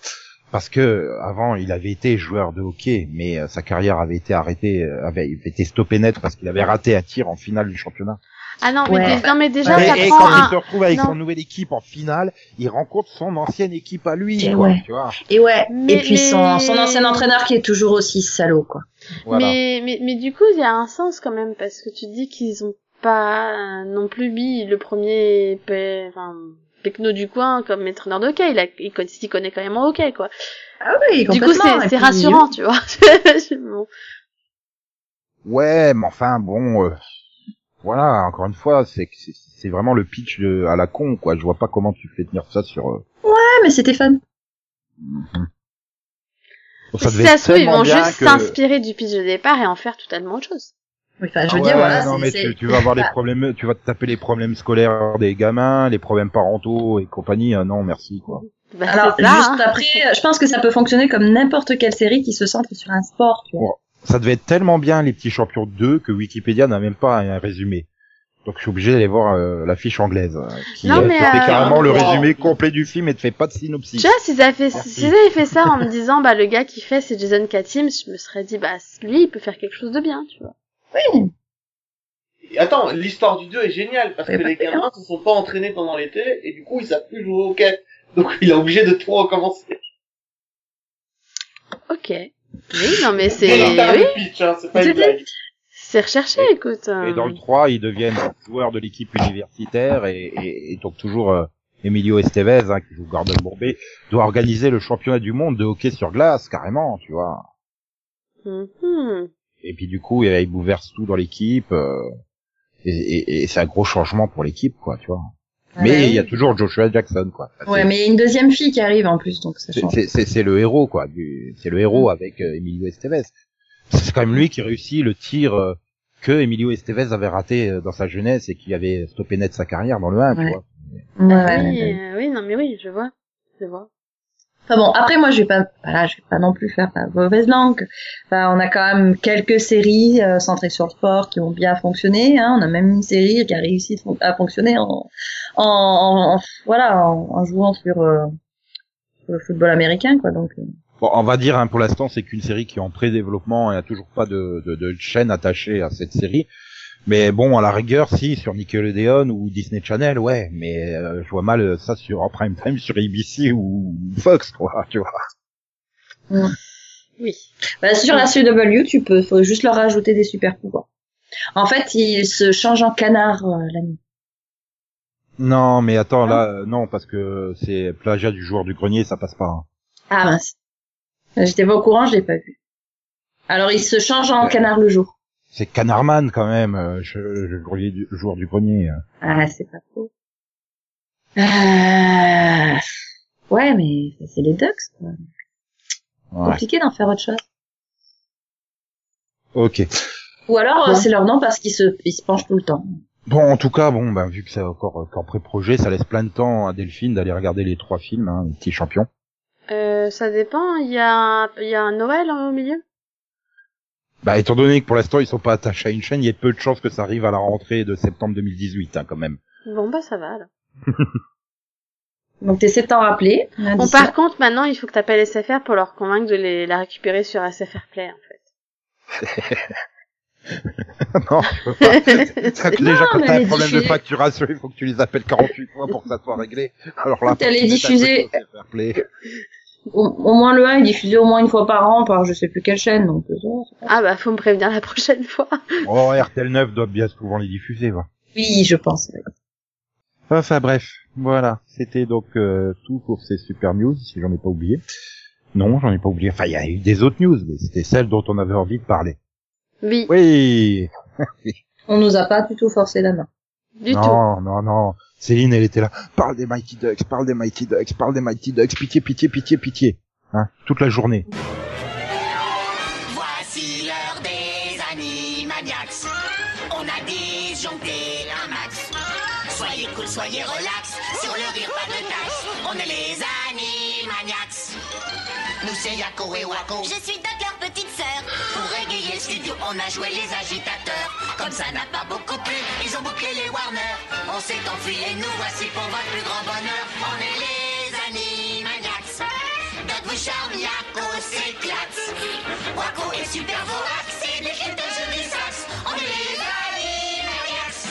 Parce que avant, il avait été joueur de hockey, mais euh, sa carrière avait été arrêtée, euh, avait été stoppée net parce qu'il avait raté un tir en finale du championnat. Ah non, mais, Ouais. non, mais déjà, et ça et prend quand un... il se retrouve avec non. son nouvelle équipe en finale, il rencontre son ancienne équipe à lui, Et quoi, ouais. tu vois. Et ouais. Mais- et puis mais- son, son ancien entraîneur qui est toujours aussi salaud, quoi. Voilà. Mais, mais, mais du coup, il y a un sens quand même, parce que tu dis qu'ils ont pas non plus mis le premier pe... enfin, Pecno du coin comme entraîneur de hockey. Il, a... il, connaît... il connaît quand même en hockey, quoi. Ah oui, Du coup, c'est c'est rassurant, tu vois. Bon. Ouais, mais enfin, bon, euh, voilà, encore une fois, c'est c'est- c'est vraiment le pitch de, à la con, quoi. Je vois pas comment tu fais tenir ça sur. euh, Ouais, mais c'était fun. mhm. Bon, ça être se trouve, ils tellement vont bien juste que- s'inspirer du pitch de départ et en faire totalement autre chose. Oui, Enfin, je Ah veux ouais, dire, voilà, non, mais tu, tu vas avoir les bah, problèmes, tu vas te taper les problèmes scolaires des gamins, les problèmes parentaux et compagnie. euh, non, merci, quoi. Bah, Alors, ça, juste hein. après, je pense que ça peut fonctionner comme n'importe quelle série qui se centre sur un sport, tu vois. Ça devait être tellement bien les petits champions 2 que Wikipédia n'a même pas un résumé. Donc je suis obligé d'aller voir euh, la fiche anglaise euh, qui Non, euh, mais, te fait euh, carrément le Wow. résumé complet du film et te fait pas de synopsis. Tu vois, s'ils avaient fait, avaient fait ça en me disant, bah, le gars qui fait, c'est Jason Katims, je me serais dit, bah, lui, il peut faire quelque chose de bien, tu vois. Oui. Attends, l'histoire du 2 est géniale parce que les gamins se sont pas entraînés pendant l'été et du coup ils savent plus jouer au hockey. Donc il est obligé de tout recommencer. Ok. Oui, non, mais c'est, oui, hein, c'est pas une C'est- blague. c'est recherché, écoute. Et dans le 3, ils deviennent joueurs de l'équipe universitaire et, et, et donc toujours euh, Emilio Estevez, hein, qui joue Gordon Bourбé, doit organiser le championnat du monde de hockey sur glace, carrément, tu vois. Mhm. Et puis du coup, il bouleverse tout dans l'équipe. euh, et, et, et c'est un gros changement pour l'équipe, quoi, tu vois. Mais il y a toujours Joshua Jackson, quoi. Enfin, Ouais, mais il y a une deuxième fille qui arrive en plus, donc ça c'est- change. c'est c'est- c'est le héros, quoi. du- C'est le héros avec euh, Emilio Estevez. C'est quand même lui qui réussit le tir euh, que Emilio Estevez avait raté euh, dans sa jeunesse et qui avait stoppé net sa carrière dans le 1, tu Ouais. vois. Ouais, Ah ouais, oui, euh, oui, non, mais oui, je vois. Je vois. Enfin bon, après moi je vais pas, voilà, je vais pas non plus faire la mauvaise langue. Enfin, on a quand même quelques séries euh, centrées sur le sport qui ont bien fonctionné. Hein. On a même une série qui a réussi à fonctionner en, en, voilà, en, jouant sur, euh, le football américain, quoi. Donc, euh, Bon, on va dire hein, pour l'instant, c'est qu'une série qui est en pré-développement. N'y a toujours pas de, de, de chaîne attachée à cette série. Mais bon, à la rigueur, si sur Nickelodeon ou Disney Channel, ouais. Mais euh, je vois mal ça sur en prime time sur ABC ou Fox, quoi. Tu vois. Oui. bah, sur la CW, tu peux, faut juste leur rajouter des super pouvoirs. En fait, ils se changent en canard euh, la nuit. Non, mais attends, là, euh, non, parce que c'est plagiat du joueur du grenier, ça passe pas. hein. Ah mince. J'étais pas au courant, je l'ai pas vu. Alors ils se changent en Ouais. canard le jour. C'est Canarman quand même, euh, je- le grenier du- le joueur du grenier. euh. Ah, c'est pas faux. Euh... Ouais, mais c'est les Ducks. quoi. Ouais. Compliqué d'en faire autre chose. Ok. Ou alors euh, Bon. c'est leur nom parce qu'ils se, ils se penchent tout le temps. Bon, en tout cas, bon, ben, vu que c'est encore euh, qu'en pré-projet, ça laisse plein de temps à Delphine d'aller regarder les trois films, hein, les petits champions. Euh, ça dépend. Il y a, il y a un Noël hein, au milieu? Bah, étant donné que pour l'instant ils sont pas attachés à une chaîne, il y a peu de chances que ça arrive à la rentrée de septembre 2018, hein, quand même. Bon bah ça va alors. Donc t'essaies de t'en rappeler. Bon par contre maintenant il faut que t'appelles SFR pour leur convaincre de les, la récupérer sur SFR Play en fait. non, je peux pas. Ça, que déjà, Non, quand t'as un problème de facturation, il faut que tu les appelles 48 fois pour que ça soit réglé. Alors là, tu diffuser- un truc au moins le 1 est diffusé au moins une fois par an par je sais plus quelle chaîne. Donc euh, Ah bah faut me prévenir la prochaine fois. Oh, RTL 9 doit bien souvent les diffuser, va. Oui, je pense. Enfin bref, voilà, c'était donc euh, tout pour ces super news, si j'en ai pas oublié. Non, j'en ai pas oublié. Enfin, il y a eu des autres news, mais c'était celles dont on avait envie de parler. Oui, Oui. On nous a pas du tout forcé la main. du tout. non, non, non. Céline, elle était là. Parle des Mighty Ducks, parle des Mighty Ducks, parle des Mighty Ducks. Pitié, pitié, pitié, pitié. Hein, toute la journée. Voici l'heure des Animaniacs. On a disjoncté un max. Soyez cool, soyez relax. Sur le rire, pas de taxe. On est les Animaniacs. Nous, c'est Yako et Wako. Je suis Doc, leur petite sœur. On a joué les agitateurs. Comme ça n'a pas beaucoup plu, ils ont bouclé les Warner. On s'est enfui et nous voici pour votre plus grand bonheur. On est les Animaniacs. Doc vous charme, Yako s'éclate. Waco est super vorax, c'est hits de des sax. On est les Animaniacs.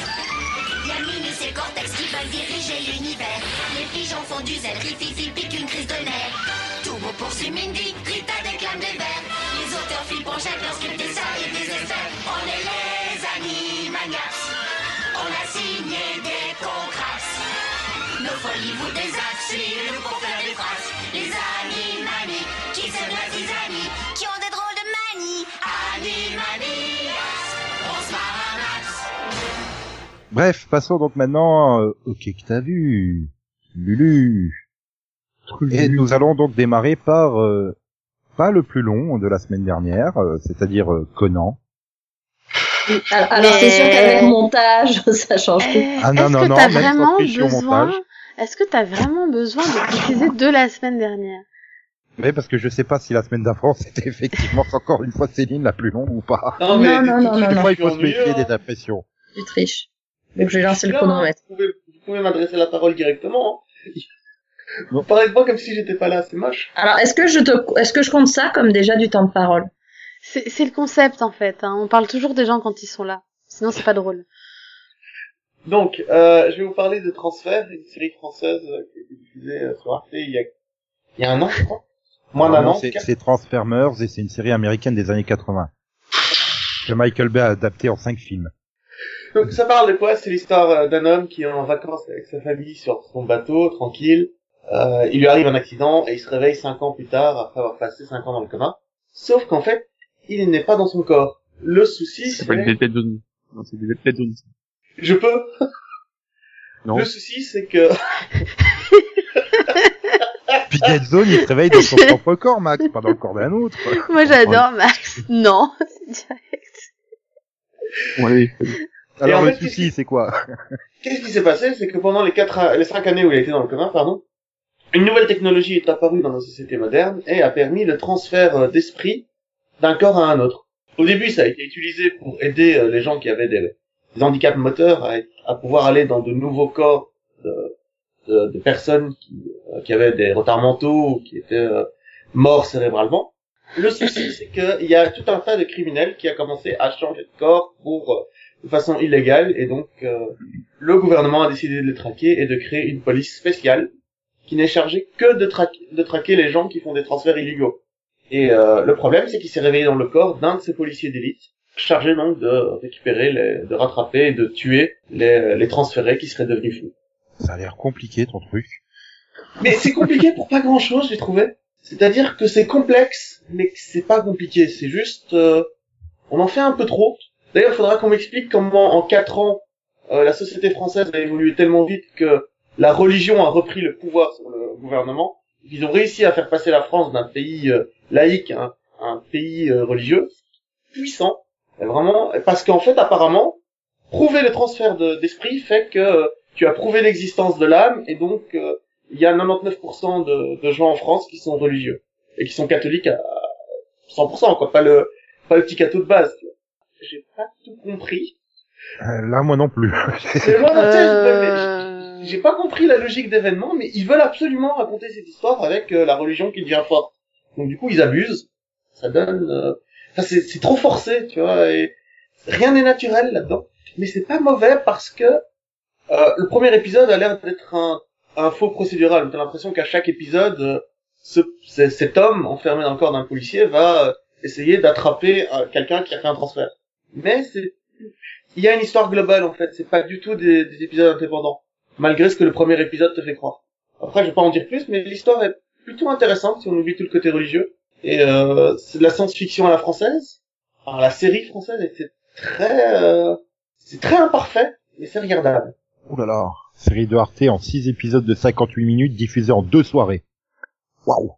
Et Cortex qui veulent diriger l'univers. Les pigeons font du zèle, Rififi pique une crise de nerfs. Turbo poursuit Mindy, Rita déclame des pour chaque lorsqu'ils dessin et des effets. On est les Animaniacs. On a signé des contrats. Nos folies vous désactent, suivez-nous pour faire des phrases. Les Animani, qui sèment la zizanie. Qui ont des drôles de manies? Animaniacs, on se marre un max. Bref, passons donc maintenant euh, au quai que t'as vu? Lulu. Et nous allons donc démarrer par euh, pas le plus long de la semaine dernière, euh, c'est-à-dire euh, Conan. Alors, alors, c'est sûr qu'avec montage, ça change tout. Euh, Ah, non, Est-ce non, que non, t'as même vraiment besoin montage. Est-ce que t'as vraiment besoin de préciser de la semaine dernière Oui, parce que je sais pas si la semaine d'avant c'était effectivement encore une fois Céline la plus longue ou pas. Non, mais Non, non, non, non, Des non. fois, il faut se méfier des impressions. Tu triches. Donc j'ai lancé le Là, chronomètre. Vous pouvez, vous pouvez m'adresser la parole directement. hein. Vous parlez de moi comme si j'étais pas là, c'est moche. Alors, est-ce que je te, est-ce que je compte ça comme déjà du temps de parole? C'est c'est le concept en fait. hein. On parle toujours des gens quand ils sont là. Sinon c'est pas drôle. Donc, euh, je vais vous parler de Transfert, une série française euh, qui a été diffusée euh, sur Arte il y a, il y a un an, je crois. Moins d'un an. c'est c'est Transformers et c'est une série américaine des années 80. Que Michael Bay a adapté en cinq films. Donc, ça parle de quoi C'est l'histoire euh, d'un homme qui est en vacances avec sa famille sur son bateau, tranquille. Euh, il lui arrive un accident et il se réveille cinq ans plus tard après avoir passé cinq ans dans le coma. Sauf qu'en fait, il n'est pas dans son corps. Le souci, Ça s'appelle c'est... Dead Zone. Non, c'est Dead Zone. Je peux Non. Le souci, c'est que... Puis Dead Zone, il se réveille dans son propre corps, Max, pas dans le corps d'un autre. quoi. Moi j'adore Max. Non, c'est direct. Allez. Alors en le fait, souci, c'est quoi? Qu'est-ce qui s'est passé? C'est que pendant les quatre, les cinq années où il a été dans le commun, pardon, une nouvelle technologie est apparue dans nos sociétés modernes et a permis le transfert euh, d'esprit d'un corps à un autre. Au début, ça a été utilisé pour aider euh, les gens qui avaient des, handicaps moteurs à, pouvoir aller dans de nouveaux corps de, personnes qui, euh, qui avaient des retards mentaux ou qui étaient morts cérébralement. Le souci, c'est qu'il y a tout un tas de criminels qui a commencé à changer de corps pour de façon illégale et donc le gouvernement a décidé de les traquer et de créer une police spéciale qui n'est chargée que de, traquer de traquer les gens qui font des transferts illégaux. Et euh, le problème, c'est qu'il s'est réveillé dans le corps d'un de ces policiers d'élite, chargé donc de récupérer, les, de rattraper et de tuer les, les transférés qui seraient devenus fous. Ça a l'air compliqué ton truc. Mais c'est compliqué pour pas grand chose, j'ai trouvé. C'est-à-dire que c'est complexe, mais que c'est pas compliqué. C'est juste, euh, on en fait un peu trop. D'ailleurs, il faudra qu'on m'explique comment, en quatre ans, euh, la société française a évolué tellement vite que la religion a repris le pouvoir sur le gouvernement. Ils ont réussi à faire passer la France d'un pays euh, laïque à un, à un pays euh, religieux puissant. Et vraiment, parce qu'en fait, apparemment, prouver le transfert de- d'esprit fait que euh, tu as prouvé l'existence de l'âme et donc euh, il y a 99% de, de gens en France qui sont religieux et qui sont catholiques à 100%, quoi, pas le pas le petit catho de base. tu vois. J'ai pas tout compris. Euh, là, moi non plus. Mais moi, Euh... j'ai pas compris la logique d'événement, mais ils veulent absolument raconter cette histoire avec euh, la religion qui devient forte. Donc du coup, ils abusent. Ça donne... euh, Enfin, c'est trop forcé, tu vois, et rien n'est naturel là-dedans. Mais c'est pas mauvais parce que euh, le premier épisode a l'air d'être un, un faux procédural. T'as l'impression qu'à chaque épisode, euh, ce, cet homme enfermé dans le corps d'un policier va euh, essayer d'attraper euh, quelqu'un qui a fait un transfert. Mais c'est il y a une histoire globale en fait, c'est pas du tout des, des épisodes indépendants, malgré ce que le premier épisode te fait croire. Après, je vais pas en dire plus, mais l'histoire est plutôt intéressante si on oublie tout le côté religieux. Et euh, c'est de la science-fiction à la française. Alors la série française était très, euh, c'est très imparfait, mais c'est regardable. Ouh là là. Série de Arte en 6 épisodes de 58 minutes diffusés en deux soirées. Waouh.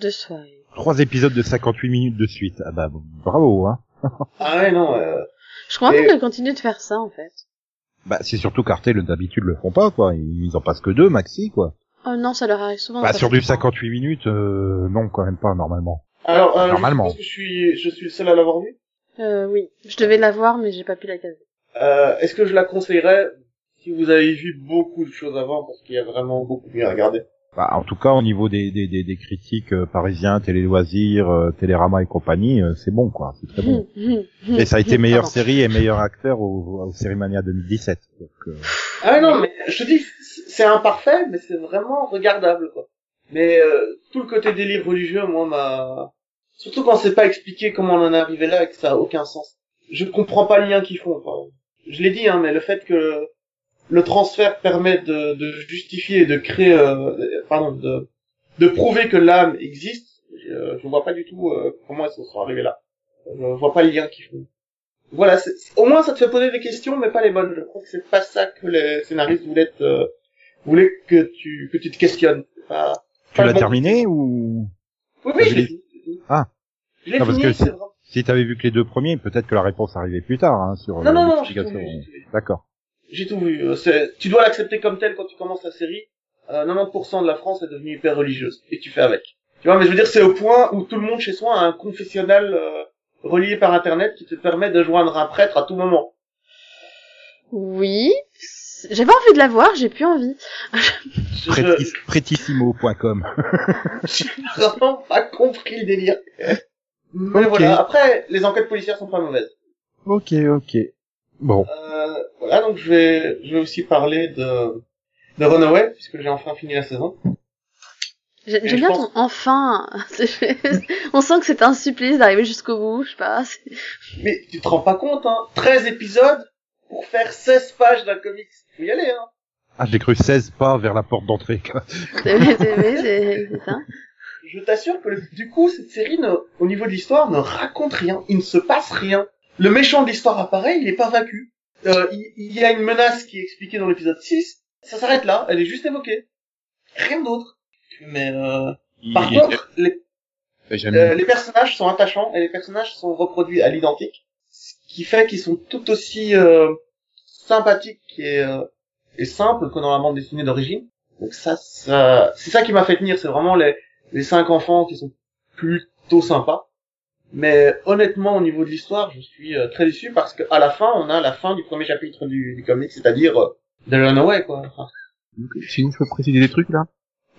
De soirée. Trois épisodes de 58 minutes de suite. Ah bah bravo hein. Ah ouais non. Euh, Je comprends Et- qu'elle continue de faire ça en fait. Bah c'est surtout qu'Arte le- d'habitude le font pas quoi. Ils en passent que deux maxi quoi. Oh non, ça leur arrive souvent. Bah sur du trois. 58 minutes, euh, non quand même pas normalement. alors, euh, Normalement. je pense que je suis, je suis le seul à l'avoir vu. Euh, oui, je devais la voir, mais j'ai pas pu la caser. Euh, Est-ce que je la conseillerais si vous avez vu beaucoup de choses avant, parce qu'il y a vraiment beaucoup mieux à regarder? Bah, en tout cas au niveau des, des, des, des critiques euh, parisiens, Télé Loisirs, euh, Télérama et compagnie, euh, c'est bon quoi, c'est très bon. Et ça a été meilleure Pardon. série et meilleur acteur au, au Série Mania 2017. Donc, euh, Ah non, mais je te dis, c'est imparfait, mais c'est vraiment regardable, quoi. Mais euh, tout le côté délire religieux, moi, m'a... Surtout quand c'est pas expliqué comment on en est arrivé là et que ça a aucun sens. Je comprends pas le lien qu'ils font. quoi. Je l'ai dit, hein, mais le fait que le transfert permet de, de justifier et de créer, euh, pardon, de, de prouver que l'âme existe, je, je vois pas du tout euh, comment ils sont arrivés là. Je vois pas le lien qu'ils font. Voilà, c'est- au moins ça te fait poser des questions, mais pas les bonnes. Je crois que c'est pas ça que les scénaristes voulaient te, voulaient que tu, que tu te questionnes. Pas, tu pas l'as bon terminé ou Oui, oui, Je l'ai fini. Ah. Je l'ai Non, parce fini, que si t'avais vu que les deux premiers, peut-être que la réponse arrivait plus tard hein, sur Non, euh, non, non. D'accord. J'ai tout vu. Euh, c'est- Tu dois l'accepter comme tel quand tu commences la série. Euh, 90% de la France est devenue hyper religieuse. Et tu fais avec. Tu vois, mais je veux dire, c'est au point où tout le monde chez soi a un confessionnal euh, relié par Internet qui te permet de joindre un prêtre à tout moment. Oui. J'avais envie de la voir, j'ai plus envie. Je- Prétis- Prétissimo.com. J'ai vraiment pas compris le délire. Mais voilà. Après, les enquêtes policières sont pas mauvaises. ok, ok. Bon. Euh, voilà, donc je vais, je vais aussi parler de, de Runaway, puisque j'ai enfin fini la saison. J'aime je bien pense- ton enfin. On sent que c'est un supplice d'arriver jusqu'au bout, je sais pas. Mais tu te rends pas compte, hein 13 épisodes pour faire 16 pages d'un comics. Faut y aller, hein Ah, j'ai cru 16 pas vers la porte d'entrée. quoi. C'est ça. je t'assure que le- du coup, cette série, ne- au niveau de l'histoire, ne raconte rien. Il ne se passe rien. Le méchant de l'histoire apparaît, il n'est pas vaincu. Euh, il, il y a une menace qui est expliquée dans l'épisode 6. Ça s'arrête là, elle est juste évoquée. Rien d'autre. Mais euh, par il- contre, les, jamais- euh, les personnages sont attachants et les personnages sont reproduits à l'identique, ce qui fait qu'ils sont tout aussi euh, sympathiques et, euh, et simples que dans la bande dessinée d'origine. Donc ça, ça c'est ça qui m'a fait tenir, c'est vraiment les, les cinq enfants qui sont plutôt sympas. Mais honnêtement, au niveau de l'histoire, je suis euh, très déçu parce qu'à la fin, on a la fin du premier chapitre du, du comic, c'est-à-dire euh, The Runaway, quoi. Enfin, Sinon, je peux préciser des trucs là.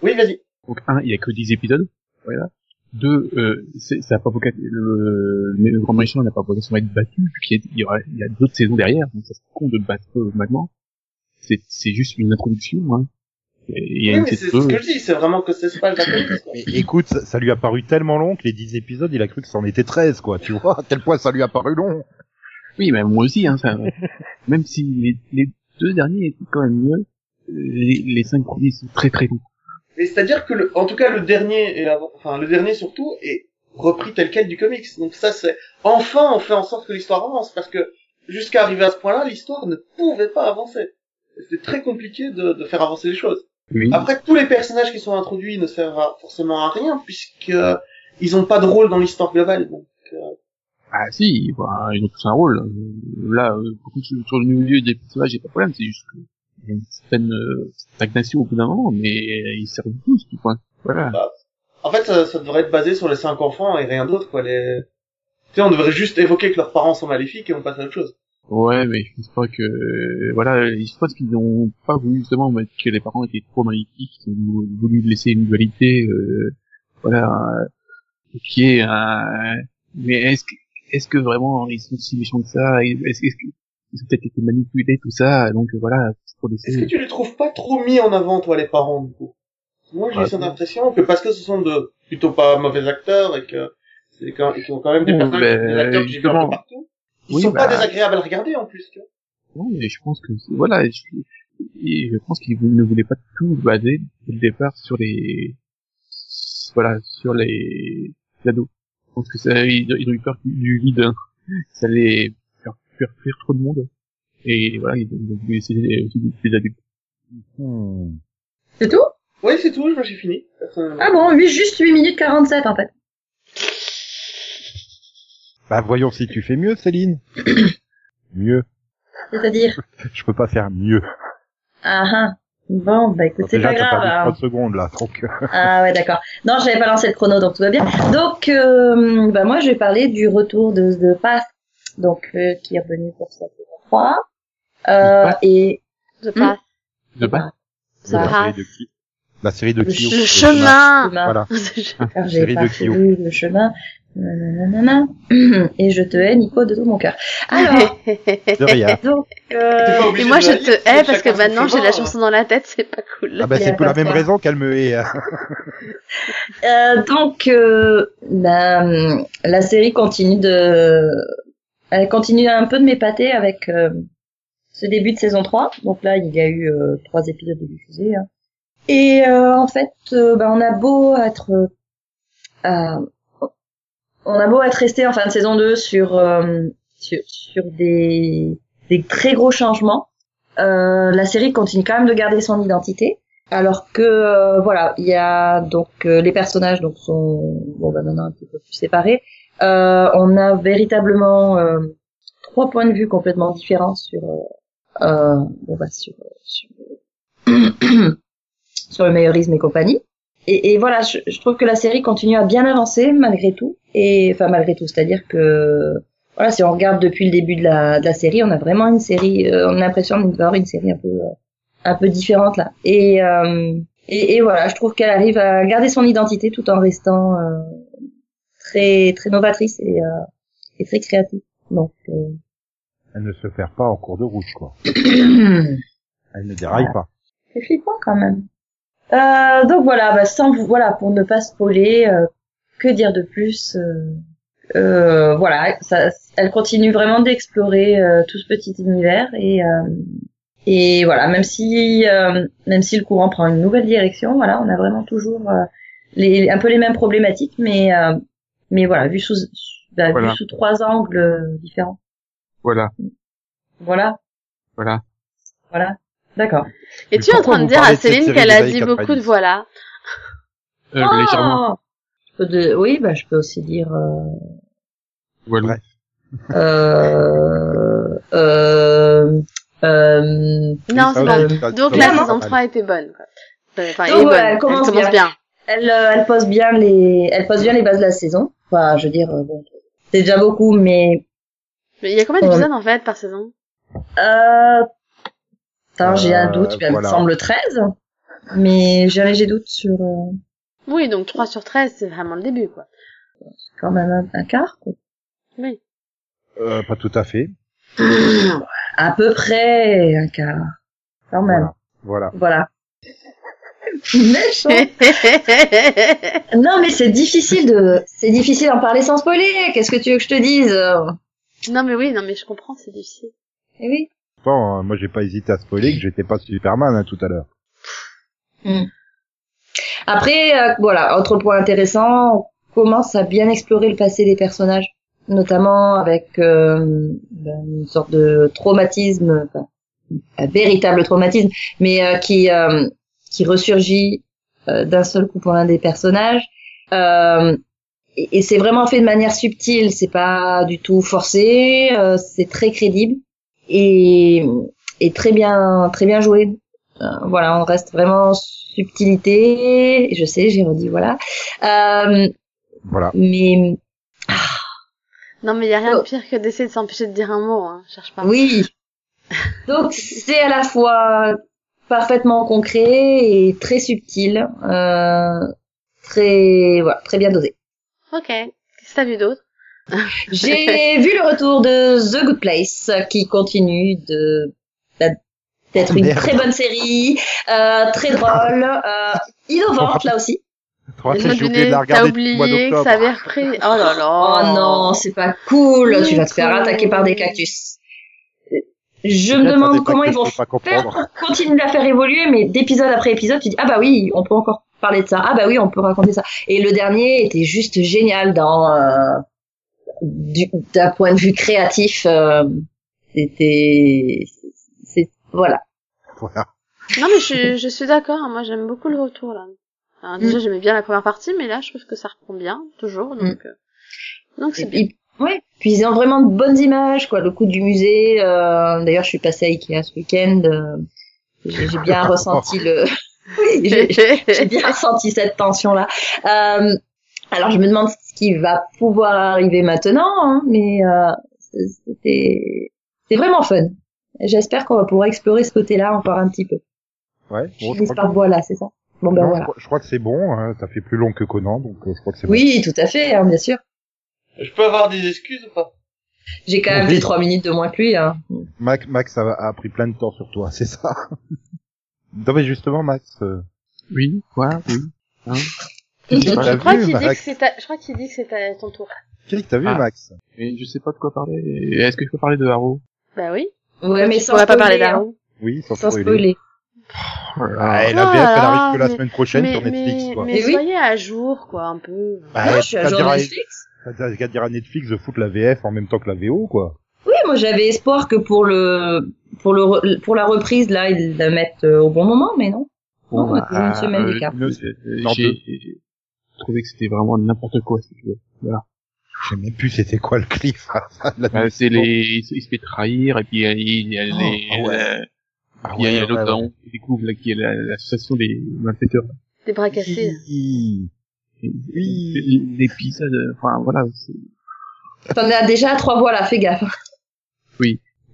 oui, vas-y. Donc un, il y a que 10 épisodes. Voilà. Deux, euh, ça a pas vocation, le, le grand méchant n'a pas vocation à être battu, puis il y a, il y a d'autres saisons derrière, donc ça serait con de battre euh, maintenant. C'est, c'est juste une introduction, hein. Et il y a Oui, une mais c'est ce que je dis, c'est vraiment que c'est pas le. Mais écoute, ça, ça lui a paru tellement long que les 10 épisodes, il a cru que c'en était 13, quoi. Tu vois, à quel point ça lui a paru long. Oui, mais moi aussi, hein, ça, même si les, les deux derniers étaient quand même mieux, les, les cinq premiers sont très très longs. Mais c'est-à-dire que, le, en tout cas, le dernier, et enfin le dernier surtout, est repris tel quel du comics. Donc ça, c'est enfin on fait en sorte que l'histoire avance, parce que jusqu'à arriver à ce point-là, l'histoire ne pouvait pas avancer. C'était très compliqué de, de faire avancer les choses. Oui. Après, tous les personnages qui sont introduits ne servent forcément à rien, puisque euh, ils ont pas de rôle dans l'histoire globale. Donc, euh, Ah si, bah, ils ont tous un rôle. Là, euh, sur le milieu des personnages, j'ai pas de problème, c'est juste que il y a une certaine euh, stagnation au bout d'un moment, mais ils servent tous, tout point. Voilà. en fait, ça, ça devrait être basé sur les cinq enfants et rien d'autre, quoi. Les... Tu sais, on devrait juste évoquer que leurs parents sont maléfiques et on passe à autre chose. Ouais, mais je pense pas que, euh, voilà, je pense qu'ils n'ont pas voulu justement mettre que les parents étaient trop maléfiques, ils ont voulu laisser une dualité, euh, voilà, euh, qui est un, mais est-ce que, est-ce que vraiment ils sont si méchants que ça? Est-ce, est-ce que, ils ont peut-être été manipulés, tout ça, donc voilà, c'est pour laisser... Est-ce que tu les trouves pas trop mis en avant, toi, les parents, du coup? Moi, j'ai Ah, cette impression que parce que ce sont de plutôt pas mauvais acteurs et que c'est quand, ils ont quand même des personnages, ben, des acteurs un peu partout. Ils Oui, sont pas bah. désagréables à regarder, en plus, tu vois. Non, mais je pense que voilà, je, je pense qu'ils ne voulaient pas tout baser dès le départ sur les voilà sur les ados. Je pense que ça, ils, ils ont eu peur du vide, hein. ça allait faire faire fuir trop de monde. Et voilà, ils ont voulu essayer les, les adultes. Hmm. C'est tout? Oui, c'est tout, moi j'ai fini. Ah bon, oui, juste 8 minutes 47 en fait. Bah voyons si tu fais mieux, Céline. mieux. C'est-à-dire Je peux pas faire mieux. Ah ah. Bon, bah écoute, c'est Déjà, pas t'as grave. perdu hein. 30 secondes là, donc. Ah ouais, d'accord. Non, j'avais pas lancé le chrono, donc tout va bien. Donc, euh, bah moi, je vais parler du retour de The Path, donc euh, qui est revenu pour sa saison 3. Euh, Path et Je passe. De bas. Ça la série de qui? La série de Le qui Le chemin. chemin. Voilà. j'ai série de parcouru le chemin. Nanana. Et je te hais, Nico, de tout mon cœur. Alors, De rien. donc, T'es euh, Et moi, je te hais parce que maintenant j'ai la hein. chanson dans la tête, c'est pas cool. Ah bah c'est pour la même raison qu'elle me hait. hein. Euh, donc, euh, la, la série continue de, elle continue un peu de m'épater avec euh, ce début de saison 3. Donc là, il y a eu euh, trois épisodes de diffusés. hein. Et euh, en fait, euh, ben, on a beau être, euh, on a beau être resté en fin de saison 2 sur euh, sur, sur des, des très gros changements. Euh, la série continue quand même de garder son identité. Alors que euh, voilà, il y a donc euh, les personnages donc sont bon bah maintenant un petit peu plus séparés. Euh, on a véritablement euh, trois points de vue complètement différents sur bon bah sur sur, sur le meilleurisme et compagnie. Et, et voilà, je, je trouve que la série continue à bien avancer malgré tout. Et enfin malgré tout, c'est-à-dire que voilà, si on regarde depuis le début de la, de la série, on a vraiment une série, euh, on a l'impression d'avoir une série un peu euh, un peu différente là. Et, euh, et, et voilà, je trouve qu'elle arrive à garder son identité tout en restant euh, très très novatrice et, euh, et très créative. Donc euh... Elle ne se perd pas en cours de route, quoi. Elle ne déraille pas. c'est flippant quand même. Euh, donc voilà, bah, sans voilà pour ne pas spoiler, euh, que dire de plus euh, euh, Voilà, ça, elle continue vraiment d'explorer euh, tout ce petit univers et euh, et voilà, même si euh, même si le courant prend une nouvelle direction, voilà, on a vraiment toujours euh, les, un peu les mêmes problématiques, mais euh, mais voilà, vu sous bah, Voilà. vu sous trois angles différents. Voilà, Voilà, voilà. voilà. D'accord. Et tu es en train de dire à Céline qu'elle a dit beaucoup de 90? voilà. Euh, légèrement. De- oui, bah je peux aussi dire. Euh, Voilà. Bref. euh, euh, euh, Non, ça c'est bon. ça- Donc la saison pas mal. 3 était bonne. Quoi. Enfin, Donc elle est bonne. elle commence bien. bien. elle, euh, elle pose bien les, elle pose bien les bases de la saison. Enfin, je veux dire, euh, bon, c'est déjà beaucoup, mais Mais il y a combien d'épisodes en fait par saison? Euh, attends, j'ai un Euh, doute. Il me voilà. semble 13, mais j'ai un léger doute sur euh, Oui, donc 3 sur 13, c'est vraiment le début, quoi. quand même un, un quart. quoi. Oui. Euh, pas tout à fait. À peu près un quart. Quand même. Voilà. Voilà. Méchant. Non, mais c'est difficile de, c'est difficile d'en parler sans spoiler. Qu'est-ce que tu veux que je te dise? Non, mais oui, non, mais je comprends, c'est difficile. Eh oui. Pourtant, euh, moi j'ai pas hésité à spoiler que j'étais pas Superman hein, tout à l'heure. Après, euh, voilà, autre point intéressant, on commence à bien explorer le passé des personnages, notamment avec euh, ben, une sorte de traumatisme, un véritable traumatisme, mais euh, qui qui ressurgit d'un seul coup pour l'un des personnages. Et, et c'est vraiment fait de manière subtile, c'est pas du tout forcé, c'est très crédible et, et très bien très bien joué. Euh, voilà, on reste vraiment subtilité. Je sais, j'ai redit voilà. Euh, Voilà. mais Non, mais il y a rien de Oh. pire que d'essayer de s'empêcher de dire un mot, hein. Cherche pas. oui. Donc c'est à la fois parfaitement concret et très subtil, euh, très voilà, très bien dosé. Ok. Qu'est-ce que t'as vu d'autre? J'ai vu le retour de The Good Place qui continue de d'être Oh, une merde. très bonne série, euh, très drôle, euh, innovante là aussi. J'ai oublié de la t'as oublié que ça d'octobre. avait repris. Oh là là. Oh non, c'est pas cool. Oui, tu vas te faire attaquer par des cactus. Je me demande comment ils vont faire pour continuer la faire évoluer, mais d'épisode après épisode, tu dis ah bah oui, on peut encore parler de ça. Ah bah oui, on peut raconter ça. Et le dernier était juste génial dans euh, du- d'un point de vue créatif. euh, C'était c'est voilà. Voilà. Non, mais je, suis- je suis d'accord. hein. Moi, j'aime beaucoup le retour, là. Alors, déjà, Mm. j'aimais bien la première partie, mais là, je trouve que ça reprend bien, toujours, donc, euh, donc c'est bien. Ils- Ouais. Puis ils ont vraiment de bonnes images, quoi. Le coup du musée. euh, D'ailleurs, je suis passée à Ikea ce week-end. euh, J'ai j'ai bien ressenti le. Oui, j'ai j'ai bien ressenti cette tension-là. Euh, alors, je me demande ce qui va pouvoir arriver maintenant, hein, mais euh, c'était c'est vraiment fun. J'espère qu'on va pouvoir explorer ce côté-là encore un petit peu. Ouais. Bon, je, Finisse crois par que... voilà, c'est ça. Bon ben non, voilà. je crois que c'est bon. Hein. Ça fait plus long que Conan, donc euh, je crois que c'est Oui, tout à fait, hein, bien sûr. Je peux avoir des excuses ou pas? J'ai quand même fait trois minutes de moins que lui. Hein. bon. Max, Max a, a pris plein de temps sur toi, c'est ça? non mais justement, Max. euh, Oui, quoi, oui. Hein? Je crois qu'il dit que c'est ta- je crois qu'il dit que c'est à ton tour. Qu'est-ce que t'as vu, Ah. Max? Et je sais pas de quoi parler. Est-ce que je peux parler de Arrow Bah oui. Ouais, mais sans pourrais pas parler spoiler, d'Arrow. Oui, sans, Sans spoiler. spoiler. Ah, et Oh la VF, elle arrive que la mais- semaine prochaine mais, sur Netflix, mais, quoi. mais Eh oui. soyez à jour, quoi, un peu. Bah, Moi, je suis à jour à- Netflix. t'as qu'à dire à Netflix de foutre la VF en même temps que la VO, quoi. Oui, moi j'avais espoir que pour le pour le re- pour la reprise là ils la mettent euh, au bon moment, mais non. Non, on a toujours une semaine euh, d'écart. euh, Trouvé que c'était vraiment n'importe quoi, si tu veux. Voilà. Je sais même plus c'était quoi le cliff. La Bah, c'est les, il se fait trahir, et puis il y a, il y a Oh, les, ah ouais. euh, Ah il y a, il y a ouais, l'autre, ouais, ouais. on découvre, là, qui est la- l'association des malfaiteurs. Des bras cassés. Oui. Et- Oui. L'épisode, euh, enfin, voilà, T'en as déjà trois voix là, fais gaffe.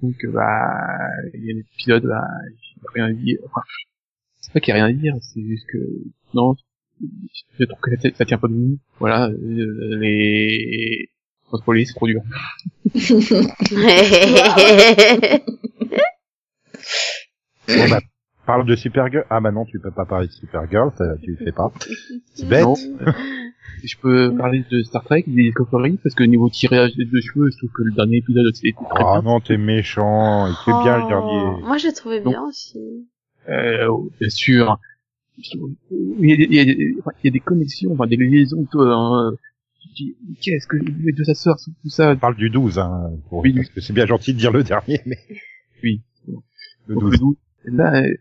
donc, euh, bah, il y a l'épisode, bah, il y a rien à dire, enfin, c'est pas qu'il y a rien à dire, c'est juste que, non, je trouve que ça, ça tient pas debout, voilà, euh, les, spoiler, c'est trop dur. Bon, bah, parle de Supergirl. Ah bah non, tu peux pas parler de Supergirl, ça, tu le fais pas. C'est bête. Non. Je peux parler de Star Trek, des Discovery, parce que niveau tirage de cheveux, je trouve que le dernier épisode était très Ah bien. non, t'es méchant. Il fait bien le Oh, dernier. Moi, j'ai trouvé bien aussi. Euh, bien sûr, il y a des, il y a des, enfin, il y a des connexions, enfin, des liaisons, toi, hein, dis, qu'est-ce que de sa sœur, tout ça, On parle du 12, hein, pour, Oui. parce que c'est bien gentil de dire le dernier, mais oui. le Donc, 12. le doute. Là, euh,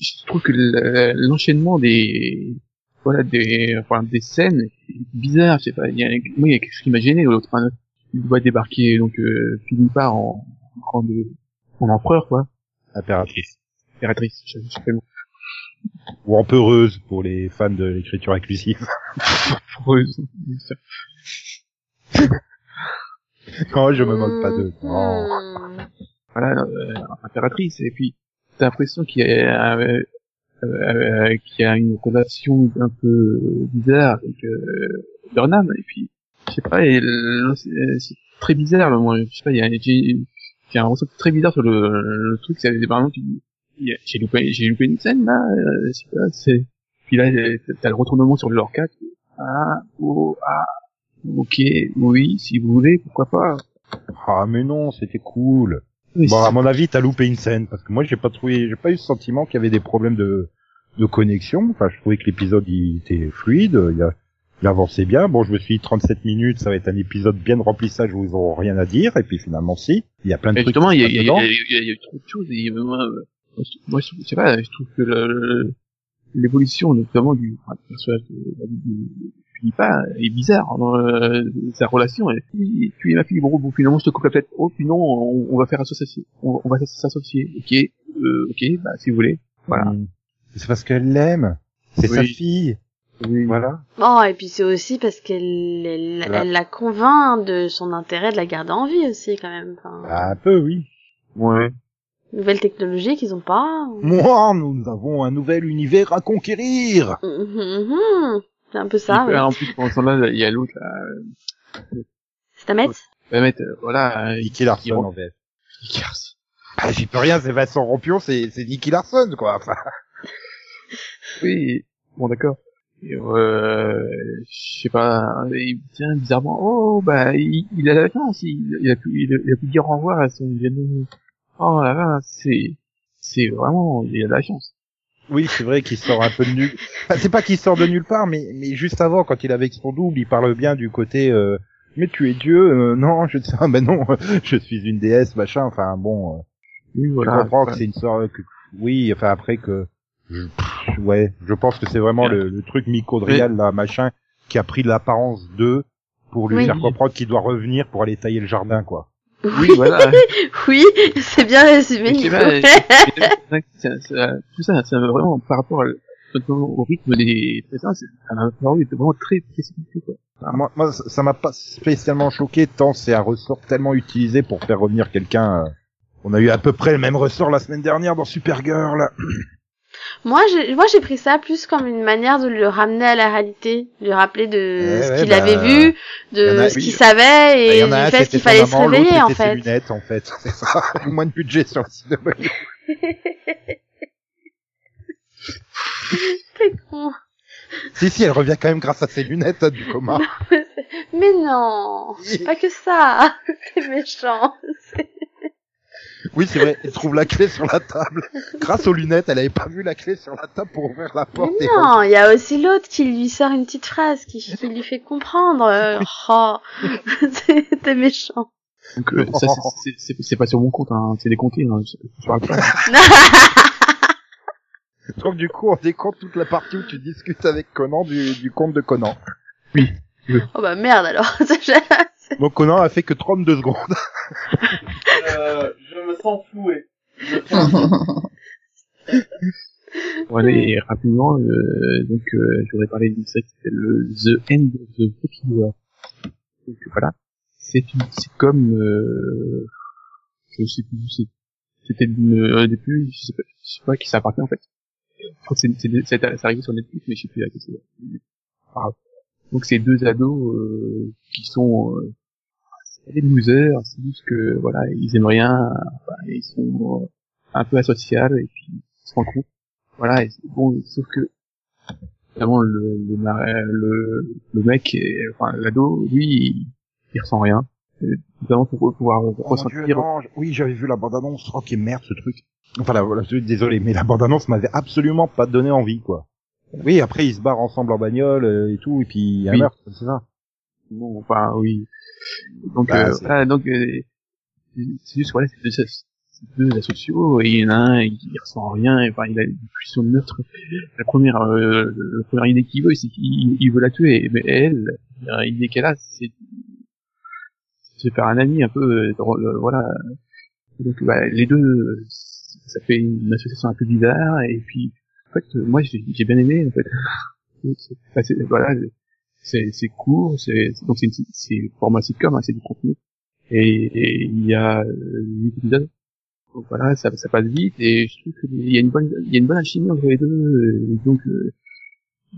je trouve que le- l'enchaînement des, voilà, des, enfin, des scènes bizarre, je sais pas, il y a, moi, il y a quelque chose qui m'a gêné, l'autre, enfin, il doit débarquer, donc, euh, Philippa en, en, de- en empereur, quoi, Impératrice. impératrice, je, je sais pas le mot. Ou empereuse pour les fans de l'écriture inclusive. Sûr. non, je me moque pas. Non. Hmm. voilà, euh, impératrice, et puis t'as l'impression qu'il y a, euh, euh, qu'il y a une relation un peu bizarre avec euh, Burnham, et puis je sais pas, c'est très bizarre, le moi, je sais pas, il y a, j'ai un ressenti très bizarre sur le, le truc, c'est exemple, tu dis, j'ai loupé, j'ai loupé une scène là, euh, c'est puis là t'as le retournement sur le Lorca, ah, oh, ah, ok, oui, si vous voulez, pourquoi pas. Ah, mais non, c'était cool. Oui, Bon, à mon avis, t'as loupé une scène, parce que moi, j'ai pas trouvé, j'ai pas eu ce sentiment qu'il y avait des problèmes de, de connexion. Enfin, je trouvais que l'épisode, il était fluide, il, a, il avançait bien. Bon, je me suis dit 37 minutes, ça va être un épisode bien de remplissage où ils auront rien à dire, et puis finalement, si. Il y a plein de Et trucs. justement, il y a, y, y, y eu trop de choses. Et euh, moi, je- sais pas, je trouve que l'évolution, notamment du, enfin, personnage de, Philippa, est bizarre. dans, euh, sa relation, et puis, tu es ma fille, bon, bon, finalement, je te coupe la tête. Oh, puis non, on, on va faire associer. On, on va s'associer. Ok, euh, ok, bah, si vous voulez. Voilà. Mm. C'est parce qu'elle l'aime. C'est Oui. sa fille. Oui. Voilà. Oh, et puis c'est aussi parce qu'elle elle, Voilà. elle la convainc de son intérêt de la garder en vie aussi, quand même. Enfin, Bah, un peu, oui. Ouais. Nouvelle technologie qu'ils ont pas. Moi, nous avons un nouvel univers à conquérir. Mhm, mhm. C'est un peu ça, euh, En plus, pendant ce temps-là, il y a l'autre, là, mette va mettre, euh, voilà, euh, Nicky Larson en VF. qui- qui- Ah, j'y peux rien, c'est Vincent Rompion, c'est, c'est Nicky Larson, quoi. Enfin, Oui, bon d'accord. Euh, je sais pas, il vient bizarrement, oh bah il, il a la chance, il, il a pu il a, il a pu dire au revoir à son bien-aimé. Oh là là, c'est c'est vraiment il a de la chance. Oui, c'est vrai qu'il sort un peu de nul. Enfin, c'est pas qu'il sort de nulle part, mais, mais juste avant, quand il avec son double, il parle bien du côté. Euh, mais tu es Dieu euh, Non, je sais. Ben non, je suis une déesse, machin. Enfin bon, euh, Oui je comprends que c'est une sorte. Que, oui, enfin après que. Je, ouais, je pense que c'est vraiment le, le truc micodrial là, machin, qui a pris l'apparence d'eux pour lui Oui. faire comprendre qu'il doit revenir pour aller tailler le jardin, quoi. Oui voilà. Oui, c'est bien résumé, tout ça, c'est vraiment par rapport à, notamment au rythme des présents, apparu était vraiment très précipité quoi. Moi, moi, ça ça m'a pas spécialement choqué tant c'est un ressort tellement utilisé pour faire revenir quelqu'un. euh. On a eu à peu près le même ressort la semaine dernière dans Supergirl. Moi, j'ai, moi, j'ai pris ça plus comme une manière de le ramener à la réalité, de lui rappeler de ce ouais, qu'il bah, avait vu, de a- ce oui. qu'il savait Il et y en a un, du fait qu'il fallait se réveiller, en c'était ses fait. lunettes, en fait. C'est ça. Moins de budget sur le CW. T'es con. si, si, elle revient quand même grâce à ses lunettes hein, du coma. Mais non, c'est pas que ça. T'es méchant. C'est- Oui, c'est vrai, elle trouve la clé sur la table. Grâce aux lunettes, elle avait pas vu la clé sur la table pour ouvrir la porte. Mais non, il y a aussi l'autre qui lui sort une petite phrase qui, qui lui fait comprendre. euh, Oh, t'es méchant. Donc euh, ça c'est- c'est c'est- c'est pas sur mon compte, hein, c'est des comptés, hein, pas. Donc du coup, on décompte toute la partie où tu discutes avec Conan du, du compte de Conan. oh bah merde alors. Donc Conan a fait que 32 secondes. Euh, je sens floué. Je Voilà, et rapidement, euh, donc euh, j'aurais parlé d'une série qui s'appelle le The End of the Fucking. Donc voilà, c'est une sitcom, euh, je sais plus, c'est- c'était euh, je sais pas, je sais pas à qui ça appartient en fait. Je crois que c'est, arrivé sur Netflix, mais je sais plus à qui c'est. Donc c'est deux ados euh, qui sont euh, des losers, c'est juste que voilà, ils aiment rien, enfin, ils sont euh, un peu asociaux et puis ils se rencontrent. Voilà, et bon, sauf que évidemment le le, le, le mec, enfin l'ado, lui, il, il ressent rien, notamment pour pouvoir Oh Dieu, ressentir. non, je- oui, j'avais vu la bande-annonce. Oh, merde, ce truc. Enfin, la, voilà, je- désolé, mais la bande-annonce m'avait absolument pas donné envie, quoi. Oui, après ils se barrent ensemble en bagnole euh, et tout, et puis il y a un meurtre, c'est ça. Bon, enfin, oui. Donc, Bah, euh, voilà, donc, euh, c'est juste, voilà, c'est deux, deux asociaux, et il y en a un, il, il ressent rien, et, enfin, il a une pulsion de meurtre. La première, euh, la première idée qu'il veut, c'est qu'il il veut la tuer, mais elle, l'idée qu'elle a, c'est c'est faire un ami un peu, euh, voilà. Donc, bah, les deux, ça fait une association un peu bizarre, et puis, en fait, moi, j'ai bien aimé, en fait. Enfin, voilà, c'est c'est court, c'est c'est- donc c'est c'est format sitcom, hein, c'est du contenu. Et, il y a euh, huit épisodes. Donc voilà, ça, ça passe vite et je trouve qu'il y a une bonne il y a une bonne alchimie entre les deux. euh, donc euh,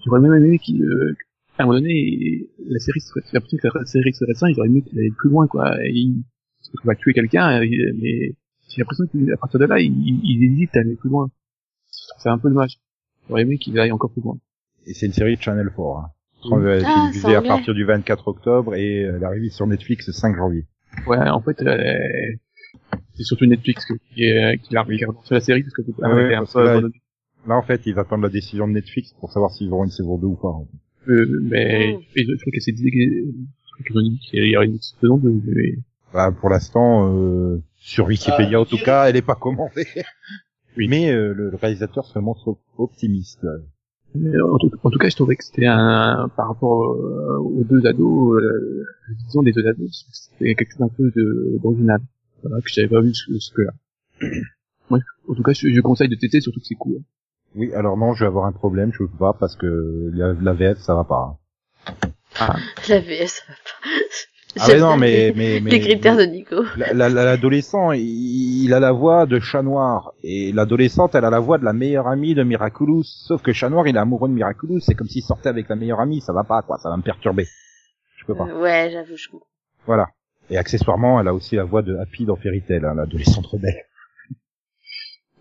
j'aurais même aimé qu'il euh, un moment donné la série serait l'impression que la série serait ça, j'aurais aimé qu'il allait plus loin quoi. Et il, parce qu'il va tuer quelqu'un, euh, mais j'ai l'impression qu'à partir de là, il, il, hésite à aller plus loin. Ça un peu dommage. J'aurais aimé qu'il aille encore plus loin. Et c'est une série de Channel 4. Hein. Elle été Ah, diffusée c'est à partir du 24 octobre et elle est arrivée sur Netflix le 5 janvier. Ouais, en fait, euh, c'est surtout Netflix qui, est, qui l'a regardé sur la série parce que c'est Ah ouais, un parce peu là, abandonnée. Là, en fait, ils attendent la décision de Netflix pour savoir s'ils auront une saison 2 ou pas. en fait. Euh, mais Mm. et je trouve que c'est qu'ils ont dit qu'il y aurait une saison de mais- Bah, pour l'instant, euh, sur Wikipédia, Ah, en tout cas, elle est pas commandée. Oui. Mais euh, le le réalisateur se montre optimiste. Mais en, tout, en tout cas, je trouvais que c'était un par rapport euh, aux deux ados, euh, vision des deux ados, c'était quelque chose d'un peu de d'original, voilà, que j'avais pas vu ce, ce que là. Moi, en tout cas, je, je conseille de tester surtout que c'est court. Oui, alors non, je vais avoir un problème, je peux pas parce que la, la VF, ça va pas. hein. La VS, ça va pas. Ah mais non, mais les, mais mais les critères de Nico. La- la- la- L'adolescent, il, il a la voix de Chat Noir. Et l'adolescente, elle a la voix de la meilleure amie de Miraculous. Sauf que Chat Noir, il est amoureux de Miraculous. C'est comme s'il sortait avec la meilleure amie. Ça va pas, quoi. Ça va me perturber. Je peux pas. Euh, ouais, j'avoue, je comprends. Voilà. Et accessoirement, elle a aussi la voix de Happy dans Fairy Tail, hein, l'adolescente rebelle.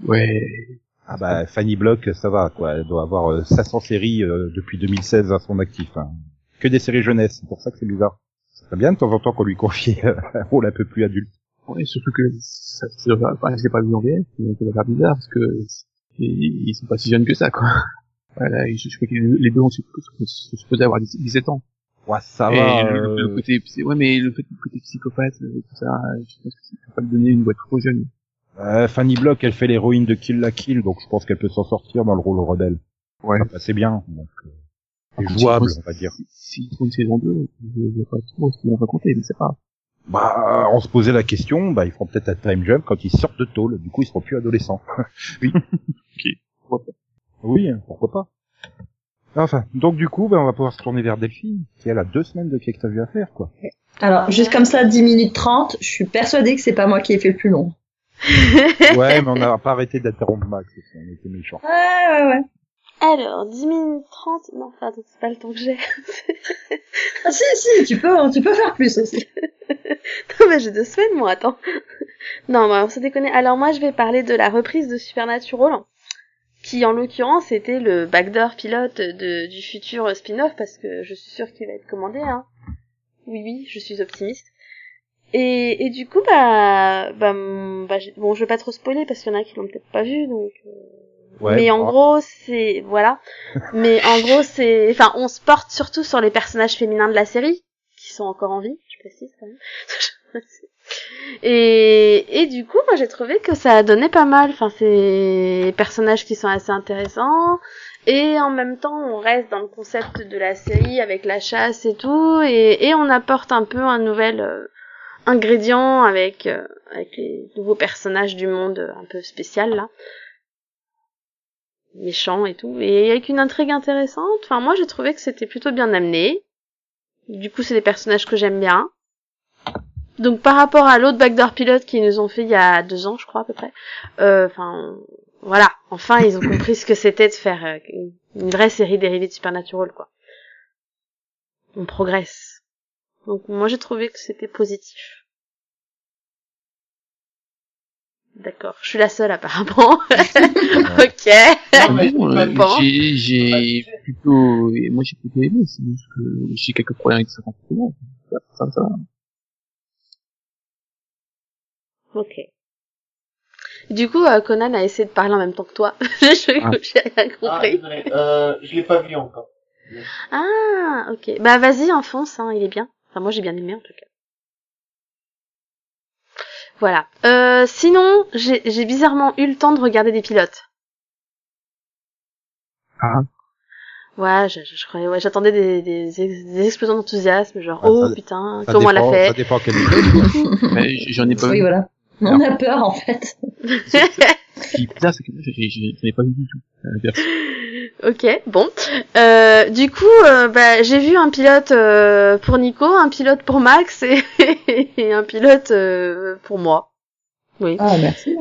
Ouais. Ah bah, Fanny Block, ça va, quoi. Elle doit avoir euh, 500 séries euh, depuis 2016 à son actif. hein. Que des séries jeunesse. C'est pour ça que c'est bizarre. Ça serait bien de temps en temps qu'on lui confie euh, un rôle un peu plus adulte. Ouais, surtout que ça, ça je l'ai pas vu en VF, mais ça doit faire bizarre parce que ils, ils sont pas si jeunes que ça, quoi. Voilà, je, je crois que les deux ont su- sont supposés avoir 17 ans. Ouais, ça Et va. le, euh, le côté, psy- ouais, mais le le côté psychopathe, euh, tout ça, euh, je pense que ça peut pas lui donner une boîte trop jeune. Euh, Fanny Block, elle fait l'héroïne de Kill la Kill, donc je pense qu'elle peut s'en sortir dans le rôle rebelle. Ouais. Ah, bah, c'est bien, donc euh, Par c'est contre, jouable, si- on va dire. Si ils font une saison 2, je ne vois pas trop ce qu'ils vont raconter, mais c'est pas. Bah, on se posait la question, bah ils feront peut-être un time jump quand ils sortent de tôle. Du coup, ils seront plus adolescents. Oui. Ok. Pourquoi pas. Oui, hein, pourquoi pas. Enfin, donc du coup, bah, on va pouvoir se tourner vers Delphine, qui elle a deux semaines de quai que t'as vu à faire, quoi. Alors, juste comme ça, 10 minutes 30, je suis persuadée que c'est pas moi qui ai fait le plus long. Ouais, mais on n'a pas arrêté d'interrompre Max, on était méchants. Ouais, ouais, ouais. Alors, 10 minutes 30 Non, pardon, c'est pas le temps que j'ai. Ah, si, si, tu peux, tu peux faire plus aussi. non, mais j'ai deux semaines, moi, attends. non, bah, on se déconne. Alors, moi, je vais parler de la reprise de Supernatural, qui, en l'occurrence, était le backdoor pilote de, du futur spin-off, parce que je suis sûre qu'il va être commandé, hein. Oui, oui, je suis optimiste. Et, et du coup, bah, bah, bah, bon, je vais pas trop spoiler, parce qu'il y en a qui l'ont peut-être pas vu, donc... euh, Ouais, mais en bon. gros, c'est voilà. mais en gros, c'est enfin, on se porte surtout sur les personnages féminins de la série qui sont encore en vie, je précise quand même. et et du coup, moi j'ai trouvé que ça a donné pas mal. Enfin, c'est personnages qui sont assez intéressants et en même temps, on reste dans le concept de la série avec la chasse et tout et et on apporte un peu un nouvel euh, ingrédient avec euh, avec les nouveaux personnages du monde euh, un peu spécial là méchant et tout, et avec une intrigue intéressante. Enfin, moi, j'ai trouvé que c'était plutôt bien amené. Du coup, c'est des personnages que j'aime bien. Donc, par rapport à l'autre backdoor pilote qu'ils nous ont fait il y a deux ans, je crois, à peu près. euh, Enfin, voilà. Enfin, ils ont compris ce que c'était de faire euh, une vraie série dérivée de Supernatural, quoi. On progresse. Donc, moi, j'ai trouvé que c'était positif. D'accord. Je suis la seule, apparemment. ok. Non, mais- Bon, euh, j'ai, j'ai plutôt, moi j'ai plutôt aimé, c'est juste que j'ai quelques problèmes avec certains personnages. Ça, ça, va. Ok. Du coup, euh, Conan a essayé de parler en même temps que toi. Je- Ah. J'ai rien Ah, compris. désolé, euh, je l'ai pas vu encore. Ah, ok. Bah vas-y, enfonce, hein, il est bien. Enfin, moi j'ai bien aimé en tout cas. Voilà. Euh, sinon, j'ai j'ai bizarrement eu le temps de regarder des pilotes. Ah, Ouais, je, je, je croyais, ouais, j'attendais des, des, des explosions d'enthousiasme, genre, Ah, oh putain, comment elle a fait Ça dépend quel j'en ai pas Oui, vu. voilà. On a peur, en fait. Ce qui est bizarre, c'est que j'ai- j'ai- j'en ai pas vu du tout. Ok, bon. Euh, du coup, euh, bah, j'ai vu un pilote euh, pour Nico, un pilote pour Max et, et un pilote euh, pour moi. Oui. Ah, merci.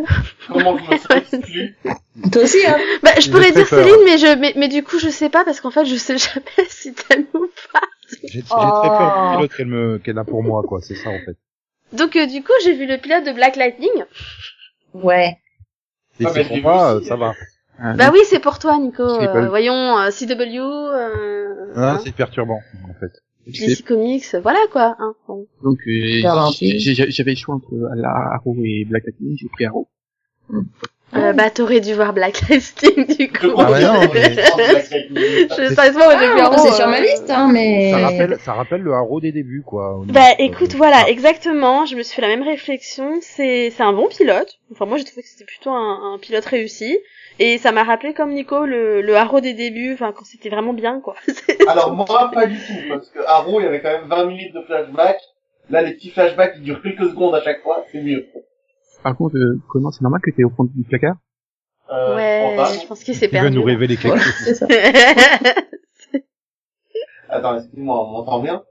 Comment plus Toi aussi, hein. Bah, je pourrais dire peur. Céline, mais je, mais, mais du coup, je sais pas parce qu'en fait, je sais jamais si t'aimes ou pas. J'ai j'ai très Oh. peur du pilote qu'elle me qu'elle a pour moi quoi. C'est ça en fait. Donc, euh, du coup, j'ai vu le pilote de Black Lightning. Ouais. Et Ah, c'est pour moi, aussi. ça va. Ah, Bah oui, c'est pour toi, Nico. Euh, voyons, euh, CW, euh, Ah, hein, c'est perturbant en fait. c'est- DC Comics, voilà quoi. Hein, bon. Donc euh, j'avais le choix entre Arrow et Black Lightning, j'ai pris Arrow. Euh, bah, t'aurais dû voir Black Lightning, du coup. Je Ah ouais, non, comprends. mais- Je, sérieusement, moi, j'ai vu Ah, Arrow, c'est sur euh, ma liste, hein, mais... Ça rappelle, ça rappelle le haro des débuts quoi. Bah euh, écoute, voilà, ah. exactement. Je me suis fait la même réflexion. C'est c'est un bon pilote. Enfin moi j'ai trouvé que c'était plutôt un, un pilote réussi. Et ça m'a rappelé comme Nico le, le haro des débuts, enfin quand c'était vraiment bien quoi. Alors moi, pas du tout, parce que Arrow, il y avait quand même 20 minutes de flashback. Là, les petits flashbacks qui durent quelques secondes à chaque fois, c'est mieux. Par contre, euh, comment c'est normal que t'es au fond du placard Euh, ouais, je pense je pas. pense qu'il s'est Tu veux perdu. nous révéler quelque chose c'est ça. Attends, excuse-moi, on m'entend bien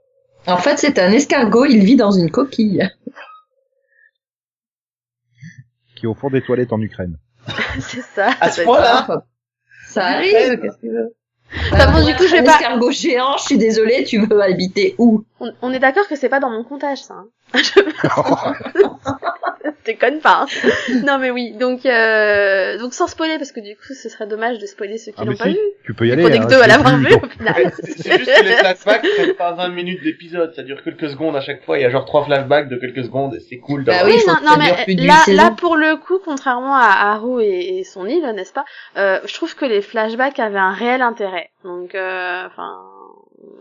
En fait, c'est un escargot, il vit dans une coquille. qui est au fond des toilettes en Ukraine. c'est ça. À ce point-là ça. Ça arrive, qu'est-ce que veux Bah bon, du coup, je vais pas- escargot géant, je suis désolée, tu veux habiter où? On, on est d'accord que c'est pas dans mon comptage ça. Hein. Je déconne pas. hein. Non mais oui, donc euh, donc sans spoiler parce que du coup ce serait dommage de spoiler ceux qui Ah, l'ont mais pas si. vu. Tu peux y aller. On est que hein, deux à l'avoir vu donc- au final. C'est juste que les flashbacks prennent pas 20 minutes d'épisode, ça dure quelques secondes à chaque fois, il y a genre trois flashbacks de quelques secondes, et c'est cool Bah d'avoir... oui, non, non, mais là, là, pour le coup, contrairement à Haru et, et son île, n'est-ce pas, euh, je trouve que les flashbacks avaient un réel intérêt. Donc, euh, enfin,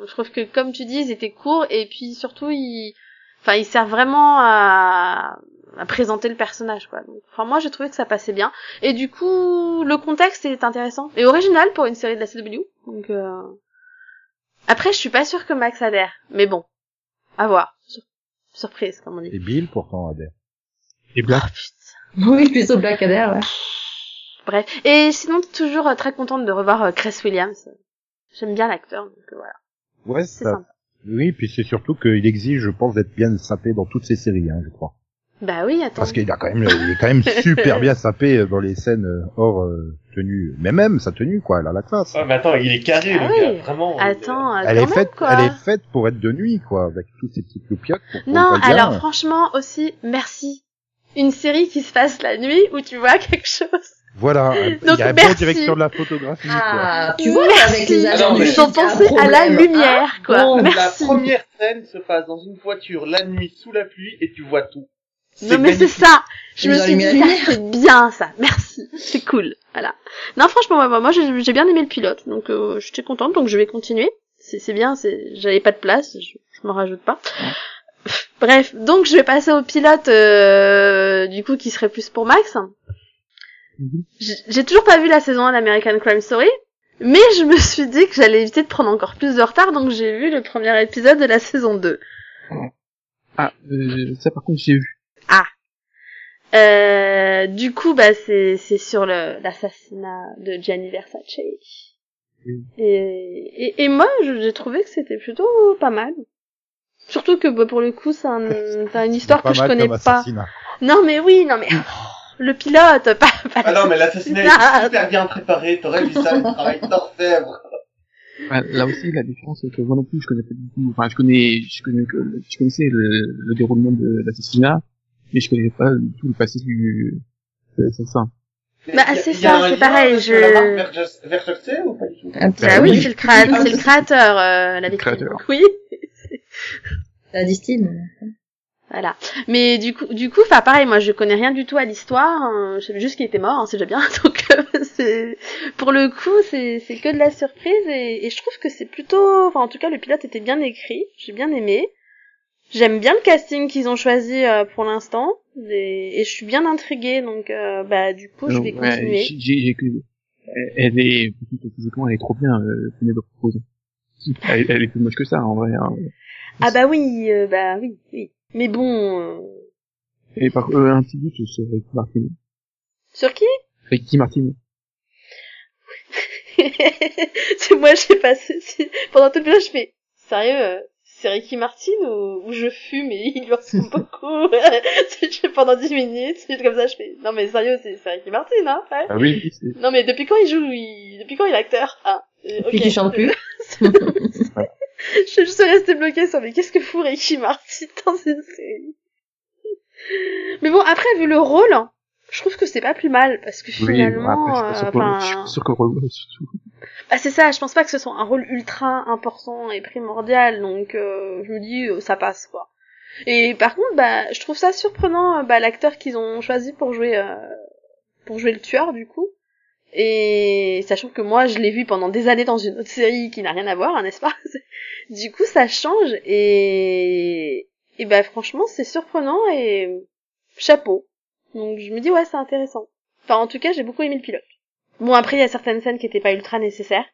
je trouve que, comme tu dis, ils étaient courts et puis surtout, ils, enfin, ils servent vraiment à, à présenter le personnage, quoi. Donc, enfin, moi, j'ai trouvé que ça passait bien. Et du coup, le contexte est intéressant et original pour une série de la CW. Donc, euh... après, je suis pas sûre que Max adhère, mais bon, à voir. Sur- Surprise, comme on dit. Et Bill pourtant adhère. Et Black Oh, putain. Oui, plutôt Black Adder, ouais. Bref. Et sinon, toujours euh, très contente de revoir euh, Chris Williams. J'aime bien l'acteur, donc euh, voilà. Ouais, C'est ça. sympa. Oui, puis c'est surtout qu'il exige, je pense, d'être bien sapé dans toutes ses séries, hein, je crois. Bah oui, attends. Parce qu'il a quand même, il est quand même super bien sapé dans les scènes euh, hors euh, tenue. Mais même sa tenue, quoi, elle a la classe. Ouais, mais attends, il est carré, Ah le oui. gars, vraiment. Attends, euh, elle quand est même, faite, quoi. elle est faite pour être de nuit, quoi, avec toutes ces petites loupiottes. Non, bien. alors franchement aussi, merci. Une série qui se passe la nuit où tu vois quelque chose. Voilà, Donc, il y a une merci. bonne direction de la photographie, quoi. Ah, tu vois, Merci. avec les agents Ils ont un pensé à la lumière, quoi. bon, La merci. première scène se passe dans une voiture la nuit sous la pluie et tu vois tout. Non mais c'est ça. Je me suis dit c'est bien ça. Merci. C'est cool. Voilà. Non franchement moi, moi j'ai bien aimé le pilote donc euh, j'étais contente donc je vais continuer. C'est bien, j'avais pas de place, je, je m'en rajoute pas. Bref, donc je vais passer au pilote euh, du coup qui serait plus pour Max. Mhm. J'ai j'ai toujours pas vu la saison 1 d'American Crime Story, mais je me suis dit que j'allais éviter de prendre encore plus de retard donc j'ai vu le premier épisode de la saison 2. Ah, euh, ça par contre j'ai vu. Euh, du coup, bah, c'est, c'est sur le, l'assassinat de Gianni Versace. Oui. Et, et, et moi, je- j'ai trouvé que c'était plutôt pas mal. Surtout que, bah, pour le coup, c'est, un, c'est une histoire que je connais comme pas. assassinat. Non, mais oui, non, mais, le pilote, pas, pas Ah non, mais l'assassinat Ah. est super bien préparé, t'aurais vu ça, le travail d'orfèvre. Là aussi la différence c'est que moi non plus je connais pas du tout. Enfin je connais, je connais que, je connaissais le, le déroulement de l'assassinat, mais je connais pas tout le passé du de l'assassin. Bah, c'est ça, c'est pareil, je- Versace ou pas du tout? Petit Bah Bah oui, oui. c'est le, créa- c'est le créateur, euh, la victime. créateur. Oui. La distille. Voilà. Mais du coup, du coup, enfin pareil, moi je connais rien du tout à l'histoire. hein, je savais juste qu'il était mort, hein, c'est déjà bien. Donc euh, c'est pour le coup, c'est c'est que de la surprise et, et je trouve que c'est plutôt, enfin en tout cas le pilote était bien écrit, j'ai bien aimé. J'aime bien le casting qu'ils ont choisi euh, pour l'instant et, et je suis bien intriguée donc euh, bah du coup je vais Ouais, continuer. que elle est physiquement elle est trop bien euh, Penelope Cruz. Elle, elle est plus moche que ça en vrai. Hein. Ah bah oui, euh, bah oui, oui. Mais bon, euh, Et par euh, un petit doute sur Ricky Martin. sur qui? Ricky Martin. Moi j'ai passé pendant tout le film je fais sérieux euh, c'est Ricky Martin ou, je fume et il lui ressemble beaucoup. Pendant 10 minutes comme ça je fais non mais sérieux c'est Ricky Martin hein ouais. Ah oui, non mais depuis quand il joue il... depuis quand il est acteur? Ah euh, chante plus. je, suis restée bloquée sur mais qu'est-ce que fout Ricky Martin dans cette série? Mais bon après vu le rôle je trouve que c'est pas plus mal parce que oui, finalement après, je suis pas sûr que- enfin je suis pas sûr que le- surtout. Ah c'est ça, je pense pas que ce soit un rôle ultra important et primordial, donc euh, je me dis euh, ça passe quoi. Et par contre, bah je trouve ça surprenant euh, bah, l'acteur qu'ils ont choisi pour jouer euh, pour jouer le tueur du coup. Et sachant que moi je l'ai vu pendant des années dans une autre série qui n'a rien à voir, hein, n'est-ce pas? Du coup ça change et et bah franchement c'est surprenant et chapeau. Donc je me dis ouais c'est intéressant. Enfin en tout cas j'ai beaucoup aimé le pilote. Bon, après, il y a certaines scènes qui étaient pas ultra nécessaires,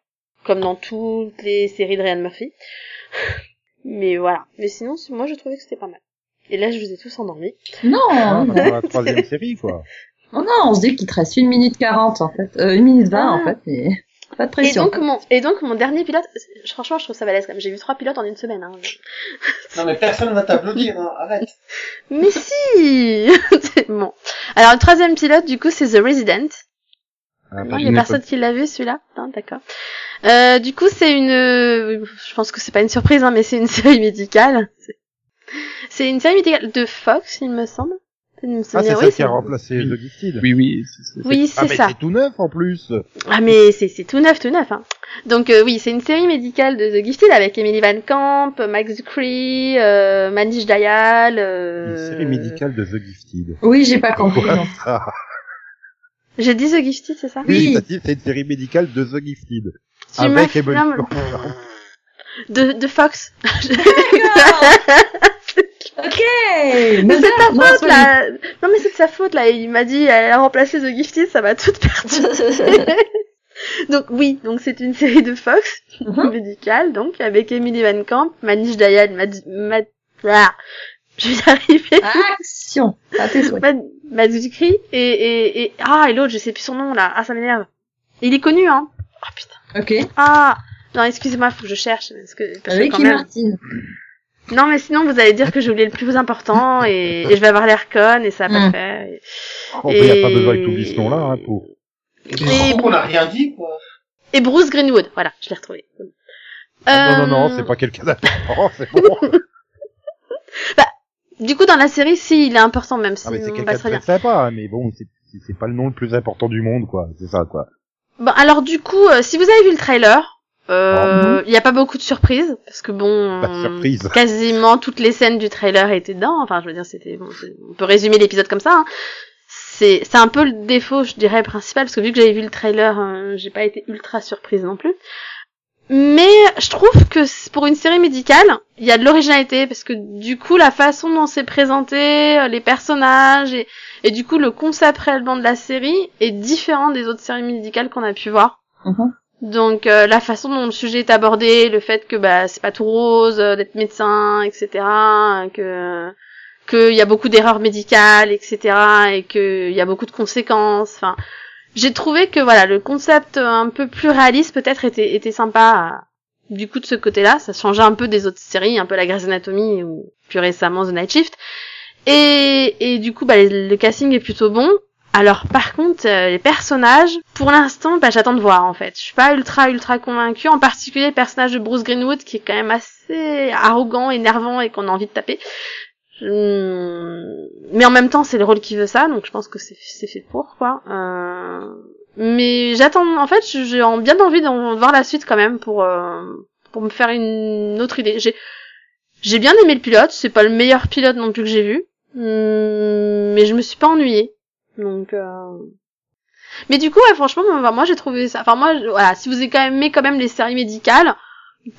comme dans toutes les séries de Ryan Murphy. Mais voilà. Mais sinon, moi, je trouvais que c'était pas mal. Et là, je vous ai tous endormis. Non, Ah, non, dans la troisième série, quoi. non, on se dit qu'il te reste une minute 40 en fait. Euh, une minute 20 Ah. en fait. Et... Pas de Et pression. donc, mon, et donc, mon dernier pilote, franchement, je trouve ça balèze quand même. J'ai vu trois pilotes en une semaine, hein. Non mais personne va t'applaudir, hein. arrête. Mais si! C'est bon. Alors, le troisième pilote, du coup, c'est The Resident. Ah, Non, il y je a personne qui l'a vu celui-là Non, d'accord. Euh, du coup, c'est une, je pense que c'est pas une surprise, hein, mais c'est une série médicale. C'est- une série médicale de Fox, il me semble. Il me Ah, c'est oui, ça qui a remplacé Oui. The Gifted. Oui, oui, c'est- c'est- Oui, Ah, c'est mais ça. c'est tout neuf en plus. Ah, mais c'est c'est tout neuf, tout neuf. Hein. Donc euh, oui, c'est une série médicale de The Gifted avec Emily Van Camp, Max Dupree, euh, Manish Dayal. Euh... Une série médicale de The Gifted. Oui, j'ai pas compris. J'ai dit The Gifted, c'est ça? Oui. Oui, t'as dit, c'est une série médicale de The Gifted. Tu Avec Emily de, de Fox. Ok. Mais c'est de ta non, faute là. Non mais c'est de sa faute là. Il m'a dit elle a remplacé The Gifted, ça m'a tout perdu. pas- Donc oui, donc c'est une série de Fox Mhm. médicale, donc avec Emily Van Camp, Manish Dayal, Mad, Mad, ah, je vais y arriver. Action. À tes souhaits. Mad, et, et, et ah et l'autre, je sais plus son nom là. Ah ça m'énerve. Il est connu hein. Oh putain. Ok. Ah non excusez-moi, faut que je cherche parce que, parce que quand Ricky même. Martin. Non mais sinon vous allez dire que j'ai oublié le plus important et, et je vais avoir l'air conne et ça va pas Mm. le faire. et- Oh, il n'y a pas Et- besoin que tu oublies ce nom-là, hein, pour. Et Et on n'a rien dit, quoi. Et Bruce Greenwood, voilà, je l'ai retrouvé. Ah, non, non, non, Euh, c'est pas quelqu'un d'important, c'est bon. Du coup, dans la série, si, il est important, même si Ah, mais c'est quelqu'un de passe très sympa, mais bon, c'est, pas le nom le plus important du monde, quoi. C'est ça, quoi. Bon, alors du coup, euh, si vous avez vu le trailer, Oh, euh, il n'y a pas beaucoup de surprises, parce que bon, de surprise. quasiment toutes les scènes du trailer étaient dedans. Enfin, je veux dire, c'était, bon, on peut résumer l'épisode comme ça. hein. C'est, c'est un peu le défaut, je dirais, principal, parce que vu que j'avais vu le trailer, euh, j'ai pas été ultra surprise non plus. Mais je trouve que pour une série médicale, il y a de l'originalité parce que du coup la façon dont c'est présenté, euh, les personnages et, et du coup le concept réellement de la série est différent des autres séries médicales qu'on a pu voir. Mhm. Donc euh, la façon dont le sujet est abordé, le fait que bah c'est pas tout rose euh, d'être médecin, etc. Que qu'il y a beaucoup d'erreurs médicales, etc. Et qu'il y a beaucoup de conséquences. Enfin, j'ai trouvé que voilà le concept un peu plus réaliste peut-être était était sympa. euh, Du coup de ce côté-là, ça changeait un peu des autres séries, un peu la Grey's Anatomy ou plus récemment The Night Shift. Et et du coup bah le casting est plutôt bon. Alors par contre euh, les personnages, pour l'instant bah j'attends de voir en fait. Je suis pas ultra ultra convaincue, en particulier le personnage de Bruce Greenwood qui est quand même assez arrogant, énervant et qu'on a envie de taper. Hum, Mais en même temps, c'est le rôle qui veut ça, donc je pense que c'est fait pour quoi. Euh... Mais j'attends. En fait, j'ai en- bien envie d'en voir la suite quand même pour euh, pour me faire une autre idée. J'ai J'ai bien aimé le pilote, c'est pas le meilleur pilote non plus que j'ai vu, Hum, mais je me suis pas ennuyée. Donc, euh... mais du coup, franchement, moi, j'ai trouvé ça. Enfin moi, voilà, si vous aimé quand même les séries médicales,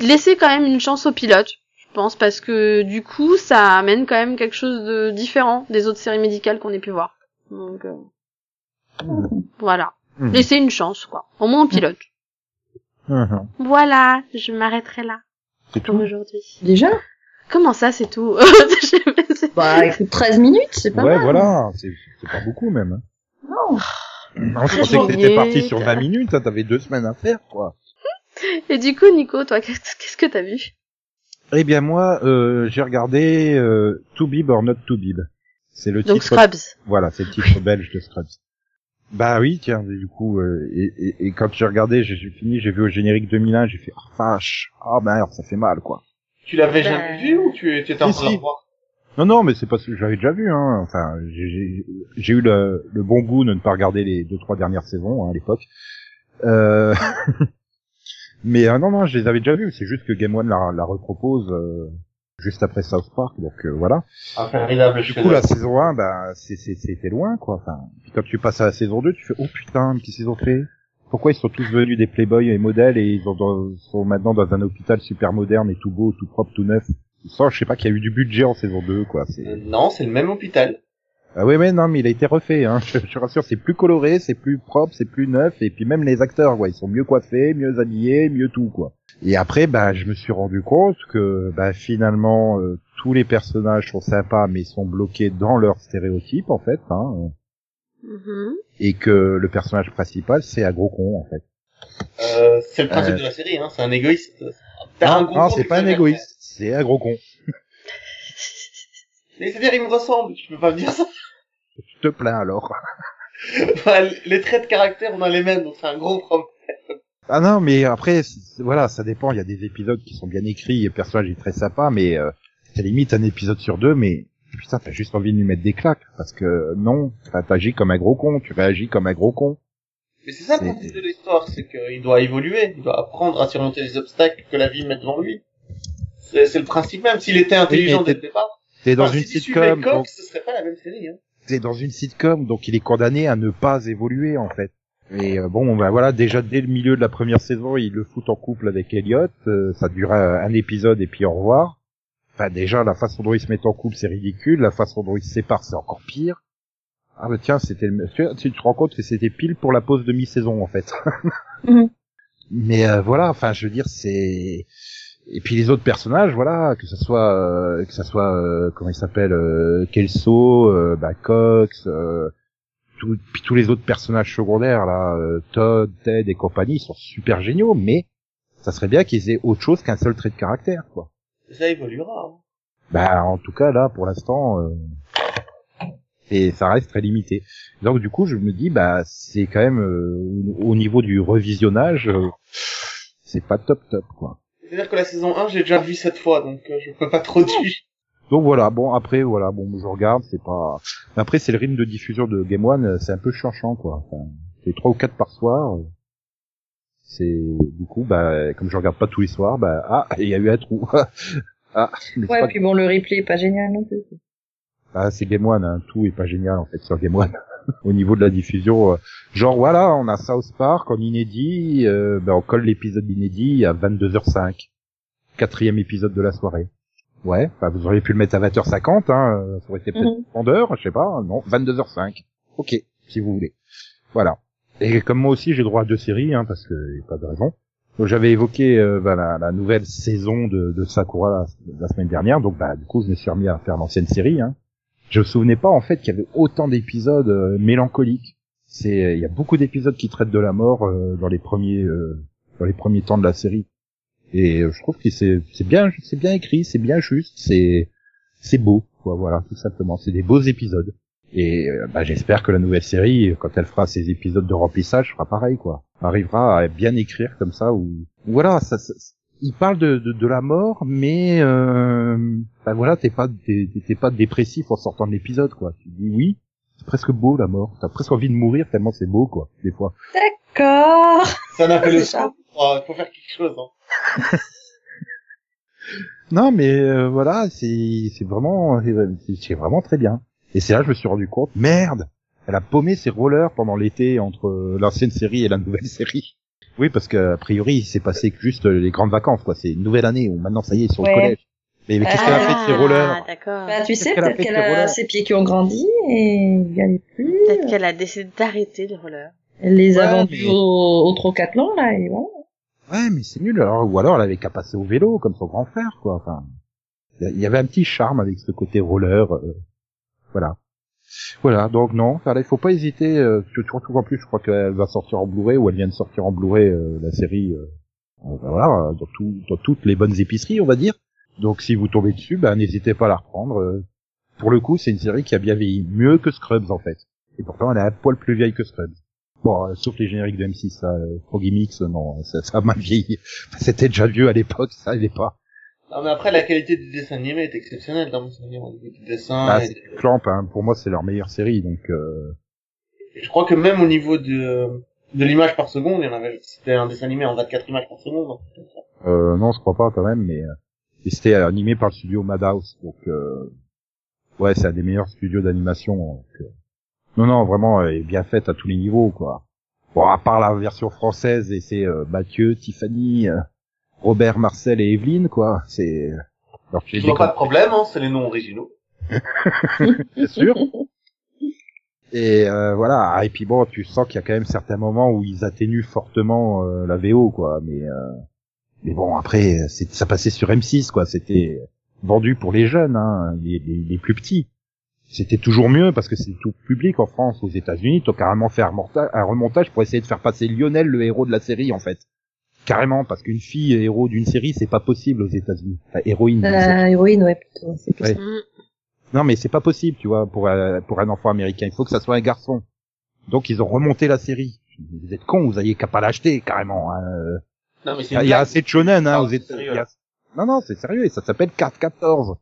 laissez quand même une chance au pilote, je pense, parce que du coup, ça amène quand même quelque chose de différent des autres séries médicales qu'on ait pu voir. Donc euh, voilà, Mhm. laissez une chance, quoi. Au moins au pilote. Mhm. Voilà, je m'arrêterai là C'est pour tout. aujourd'hui. Déjà? Comment ça, c'est tout C'est- Bah, écoute, 13 minutes, c'est pas Ouais, mal. voilà, c'est pas beaucoup même. Non. Non, je Très pensais que t'étais parti sur t'as- 20 minutes, hein, t'avais deux semaines à faire, quoi. Et du coup, Nico, toi, qu'est-ce qu'est-ce que t'as vu? Eh bien moi, euh, j'ai regardé euh, To Bib or Not To Bib. C'est le Donc titre. Scrubs. Voilà, c'est le titre belge de Scrubs. Bah oui, tiens, du coup, euh, et, et, et quand j'ai regardé, j'ai j'ai fini, j'ai vu au générique 2001, j'ai fait, ah vache, ah merde, ça fait mal, quoi. Tu l'avais Ben- jamais vu ou tu, étais en train de si. le voir Non, non, mais c'est parce que j'avais déjà vu, hein. Enfin, j'ai- j'ai j'ai eu le, le bon goût de ne pas regarder les deux, trois dernières saisons, hein, à l'époque. Euh... mais euh, non, non, je les avais déjà vus. C'est juste que Game One la, la repropose euh, juste après South Park, donc euh, voilà. Un formidable Du coup, la saison 1, bah, c'était loin, quoi. Enfin, puis quand tu passes à la saison 2, tu fais, oh putain, qu'est-ce qu'ils ont fait? Pourquoi ils sont tous devenus des playboys et modèles et ils ont dans- sont maintenant dans un hôpital super moderne et tout beau, tout propre, tout neuf? Ça, je sais pas qu'il y a eu du budget en saison 2, quoi. Euh, Non, c'est le même hôpital. Ah ouais, ouais, non, mais il a été refait, hein. Je, je rassure, c'est plus coloré, c'est plus propre, c'est plus neuf, et puis même les acteurs, quoi, ils sont mieux coiffés, mieux habillés, mieux tout, quoi. Et après, bah, je me suis rendu compte que, bah, finalement, euh, tous les personnages sont sympas, mais ils sont bloqués dans leurs stéréotypes, en fait, hein, Mhm. et que le personnage principal, c'est un gros con, en fait. Euh, c'est le principe Euh. de la série, hein. C'est un égoïste. T'as un Non, non, c'est pas un égoïste, c'est un gros con. Mais c'est-à-dire, il me ressemble. Tu peux pas me dire ça. Je te plains, alors. Enfin, les traits de caractère, on a les mêmes, donc c'est un gros problème. Ah non, mais après, voilà, ça dépend. Il y a des épisodes qui sont bien écrits, le personnage est très sympa, mais euh, c'est limite un épisode sur deux, mais putain, t'as juste envie de lui mettre des claques, parce que non, t'agis comme un gros con, tu réagis comme un gros con. Mais c'est ça le principe de l'histoire, c'est qu'il doit évoluer, il doit apprendre à surmonter les obstacles que la vie met devant lui. C'est le principe même. S'il était intelligent mais dès le départ, T'es dans enfin, une si sitcom, Cox, donc ce serait pas la même série. Hein. T'es dans une sitcom, donc il est condamné à ne pas évoluer en fait. Et euh, bon, ben voilà, déjà dès le milieu de la première saison, il le fout en couple avec Elliot. euh, ça dure un, épisode et puis au revoir. Enfin déjà, la façon dont ils se mettent en couple, c'est ridicule. La façon dont ils se séparent, c'est encore pire. Ah bah tiens, c'était le... tu, tu te rends compte que c'était pile pour la pause de mi-saison en fait. Mhm. Mais euh, voilà, enfin je veux dire c'est et puis les autres personnages, voilà, que ce soit euh, que ça soit euh, comment il s'appelle euh, Kelso, euh, bah, Cox, euh, tout, puis tous les autres personnages secondaires là, euh, Todd, Ted et compagnie, ils sont super géniaux, mais ça serait bien qu'ils aient autre chose qu'un seul trait de caractère, quoi. Ça évoluera. Hein. Bah en tout cas là pour l'instant euh, et ça reste très limité. Donc du coup je me dis bah c'est quand même euh, au niveau du revisionnage euh, c'est pas top top quoi. C'est-à-dire que la saison 1, j'ai déjà vu cette fois, donc euh, je peux pas trop dire. Donc voilà, bon après voilà, bon je regarde, c'est pas après c'est le rythme de diffusion de Game One, euh, c'est un peu chanchant quoi. Enfin, c'est trois ou quatre par soir. C'est du coup bah comme je regarde pas tous les soirs, bah ah, il y a eu un trou. ah, mais Ouais, pas- puis bon, le replay est pas génial non plus. Ah, c'est Game One, hein. tout est pas génial en fait sur Game One. Au niveau de la diffusion, euh, genre voilà, on a South Park en inédit, euh, ben, on colle l'épisode inédit à 22h05, quatrième épisode de la soirée. Ouais, enfin, vous auriez pu le mettre à 20h50, hein, ça aurait été peut-être Mhm. vendeur, je sais pas, non, 22h05. Ok, si vous voulez. Voilà. Et comme moi aussi j'ai droit à deux séries, hein, parce que y a pas de raison. Donc j'avais évoqué euh, ben, la, la nouvelle saison de, de Sakura la, la semaine dernière, donc bah du coup je me suis remis à faire l'ancienne série. Hein. Je me souvenais pas en fait qu'il y avait autant d'épisodes euh, mélancoliques. C'est il y a beaucoup d'épisodes qui traitent de la mort euh, dans les premiers euh, dans les premiers temps de la série. Et euh, je trouve que c'est c'est bien c'est bien écrit, c'est bien juste, c'est c'est beau quoi, voilà tout simplement. C'est des beaux épisodes. Et euh, bah, j'espère que la nouvelle série, quand elle fera ses épisodes de remplissage, fera pareil quoi. Arrivera à bien écrire comme ça ou voilà ça, ça- il parle de, de, de la mort, mais euh, bah voilà, t'es pas t'es, t'es pas dépressif en sortant de l'épisode quoi. Tu dis oui, c'est presque beau la mort. T'as presque envie de mourir tellement c'est beau quoi, des fois. D'accord. C'est un appel au C'est ça. secours. Il faut faire quelque chose. Hein. Non, mais euh, voilà, c'est c'est vraiment c'est c'est vraiment très bien. Et c'est là que je me suis rendu compte, merde, elle a paumé ses rollers pendant l'été entre l'ancienne série et la nouvelle série. Oui, parce que a priori, il s'est passé que juste les grandes vacances, quoi. C'est une nouvelle année où maintenant ça y est, ils sont Ouais. au collège. Mais, mais qu'est-ce qu'elle a fait de ses rollers Ah, d'accord. Bah, tu sais, qu'elle a peut-être fait qu'elle a ses pieds qui ont grandi et il y allait plus. Peut-être qu'elle a décidé d'arrêter les rollers. Elle les a vendus mais- au, au Trocathlon, là, et voilà. Ouais, mais c'est nul. Alors, ou alors elle avait qu'à passer au vélo comme son grand frère, quoi. Enfin, il y avait un petit charme avec ce côté roller. euh, voilà. Voilà. Donc non, il faut pas hésiter. Euh, surtout en plus, je crois qu'elle va sortir en Blu-ray ou elle vient de sortir en Blu-ray euh, la série. euh, euh, voilà, dans, tout, dans toutes les bonnes épiceries, on va dire. Donc si vous tombez dessus, bah, n'hésitez pas à la reprendre. euh. Pour le coup, c'est une série qui a bien vieilli, mieux que Scrubs en fait. Et pourtant, elle est un poil plus vieille que Scrubs. Bon, euh, sauf les génériques de M6, ça, Froggy Mix, non, ça, ça a mal vieilli. C'était déjà vieux à l'époque, ça, il est pas. Non, mais après, la qualité du dessin animé est exceptionnelle dans mon souvenir. au niveau du dessin. Ah, et- c'est Clamp, hein, pour moi, c'est leur meilleure série, donc euh, Je crois que même au niveau de, de l'image par seconde, il y en avait, c'était un dessin animé en 24 images par seconde. euh, non, je crois pas quand même, mais euh, et c'était animé par le studio Madhouse, donc euh, ouais, c'est un des meilleurs studios d'animation. donc, euh, non, non, vraiment, elle est bien faite à tous les niveaux, quoi. Bon, à part la version française, et c'est euh, Mathieu, Tiffany, euh, Robert, Marcel et Evelyne, quoi. C'est alors Je vois pas de problème, hein, c'est les noms originaux. bien sûr. Et euh, voilà, Ah, et puis bon, tu sens qu'il y a quand même certains moments où ils atténuent fortement euh, la VO, quoi. Mais euh, mais bon, après, c'est ça passait sur M6, quoi. C'était vendu pour les jeunes, hein, les, les, les plus petits. C'était toujours mieux parce que c'est tout public en France, aux États-Unis. T'as carrément fait un remontage pour essayer de faire passer Lionel le héros de la série, en fait. Carrément, parce qu'une fille héros d'une série, c'est pas possible aux États-Unis. Enfin, héroïne. Euh, héroïne, ouais, plutôt. C'est plus Ouais. ça. Mm. Non, mais c'est pas possible, tu vois, pour un, pour un enfant américain. Il faut que ça soit un garçon. Donc ils ont remonté la série. Vous êtes cons, vous aviez qu'à pas l'acheter carrément. hein. Non, mais c'est Il y a, une il y a blague. assez de shonen hein, aux c'est États- sérieux, il y a- là. Non, non, c'est sérieux. Et ça s'appelle Carte 14.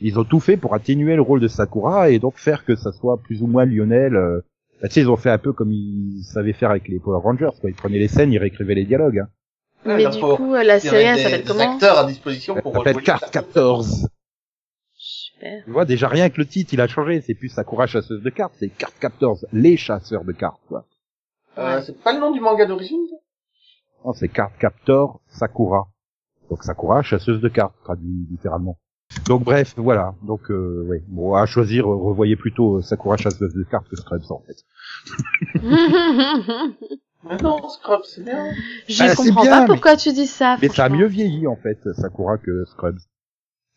Ils ont tout fait pour atténuer le rôle de Sakura et donc faire que ça soit plus ou moins Lionel. euh, bah, tu sais, ils ont fait un peu comme ils savaient faire avec les Power Rangers. Quoi. Ils prenaient les scènes, ils réécrivaient les dialogues. Hein. Ouais, Mais du faut- coup, la série, elle des, s'appelle des comment acteurs à disposition Ça pour s'appelle rejouer Carte les 14. Super. Tu vois, déjà rien que le titre, il a changé. C'est plus Sakura chasseuse de cartes, c'est Carte 14, les chasseurs de cartes. Quoi. Euh, c'est pas le nom du manga d'origine ça? Non, c'est Card Captor Sakura. Donc Sakura, chasseuse de cartes, traduit littéralement. Donc bref, voilà. Donc euh, ouais, bon à choisir, revoyez plutôt euh, Sakura chasseuse de cartes que Scrubs en fait. Mais non, Scrub, c'est bien. Je Ah, c'est comprends bien, pas mais- pourquoi tu dis ça. Mais ça a mieux vieilli en fait Sakura que Scrubs.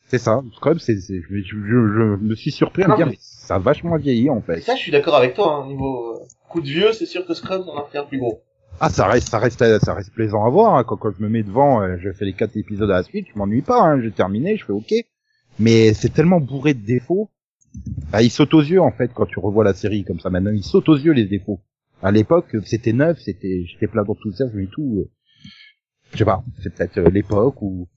C'est ça. Scrubs, c'est, c'est- je, je, je me suis surpris à me dire mais- mais ça a vachement vieilli en Et fait. ça, je suis d'accord avec toi, hein, niveau euh, coup de vieux, c'est sûr que Scrubs en a fait un plus gros. Ah ça reste, ça reste, ça reste plaisant à voir. hein. Quand, quand je me mets devant, euh, je fais les quatre épisodes à la suite, je m'ennuie pas. Hein. J'ai terminé, je fais ok. Mais c'est tellement bourré de défauts. Bah, il saute aux yeux en fait quand tu revois la série comme ça. Maintenant, il saute aux yeux les défauts. À l'époque, c'était neuf, c'était, j'étais plein d'enthousiasme et tout. euh, Je sais pas, c'est peut-être euh, l'époque ou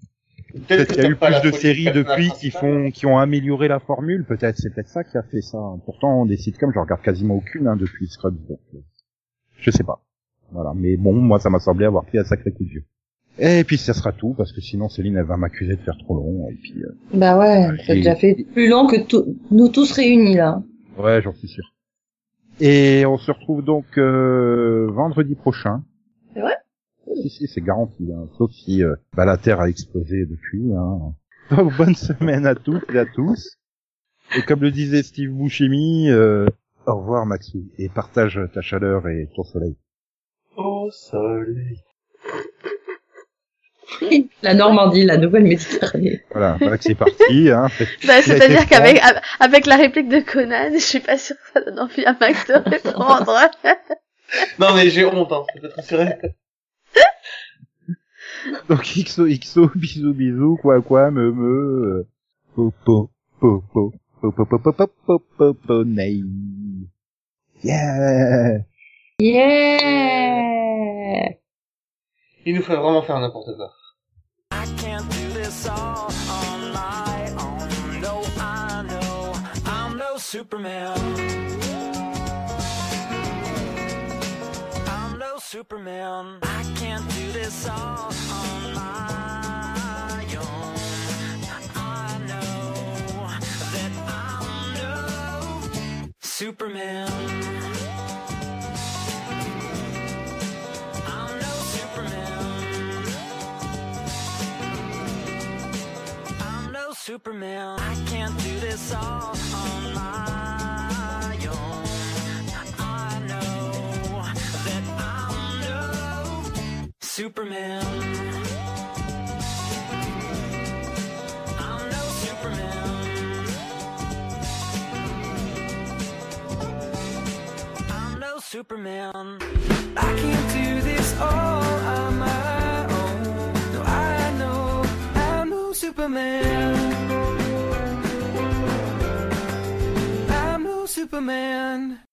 peut-être qu'il y a eu plus de séries depuis qui font, qui ont amélioré la formule. Peut-être, c'est peut-être ça qui a fait ça. Pourtant, des sitcoms, je regarde quasiment aucune hein, depuis Scrubs. Donc, euh, je sais pas. Voilà. Mais bon, moi, ça m'a semblé avoir pris un sacré coup de vieux. Et puis, ça sera tout, parce que sinon, Céline, elle va m'accuser de faire trop long. Et puis, euh, Bah ouais, ça Et- déjà fait plus long que tout- nous tous réunis, là. ouais, j'en suis sûr. Et on se retrouve donc euh, vendredi prochain. C'est vrai? Si, si, c'est garanti. Hein. Sauf si euh, bah, la Terre a explosé depuis. Hein. Donc, bonne semaine à toutes et à tous. Et comme le disait Steve Buscemi, euh, au revoir Maxou. Et partage ta chaleur et ton soleil. Oh, soleil. La Normandie, la Nouvelle-Méditerranée. Voilà, voilà que c'est parti. Hein. Bah, c'est-à-dire qu'avec avec la réplique de Conan, je suis pas sûre que ça donne envie à Max de répondre. Non, mais j'ai honte, hein, ça peut te rassurer. Donc XO, XO, bisous, bisous, quoi, quoi, me, me, euh, po, po, po, po, po, po, po, po, po, po, po, po. Yeah! Yeah Il nous fait vraiment faire n'importe quoi. this all on my own. No, I know I'm no Superman. I'm no Superman. I can't do this all on my own. I know that I'm no Superman. Superman. I can't do this all on my own. I know that I'm no Superman. I'm no Superman. I'm no Superman. I can't do this all on my own. No, I know I'm no Superman. Superman.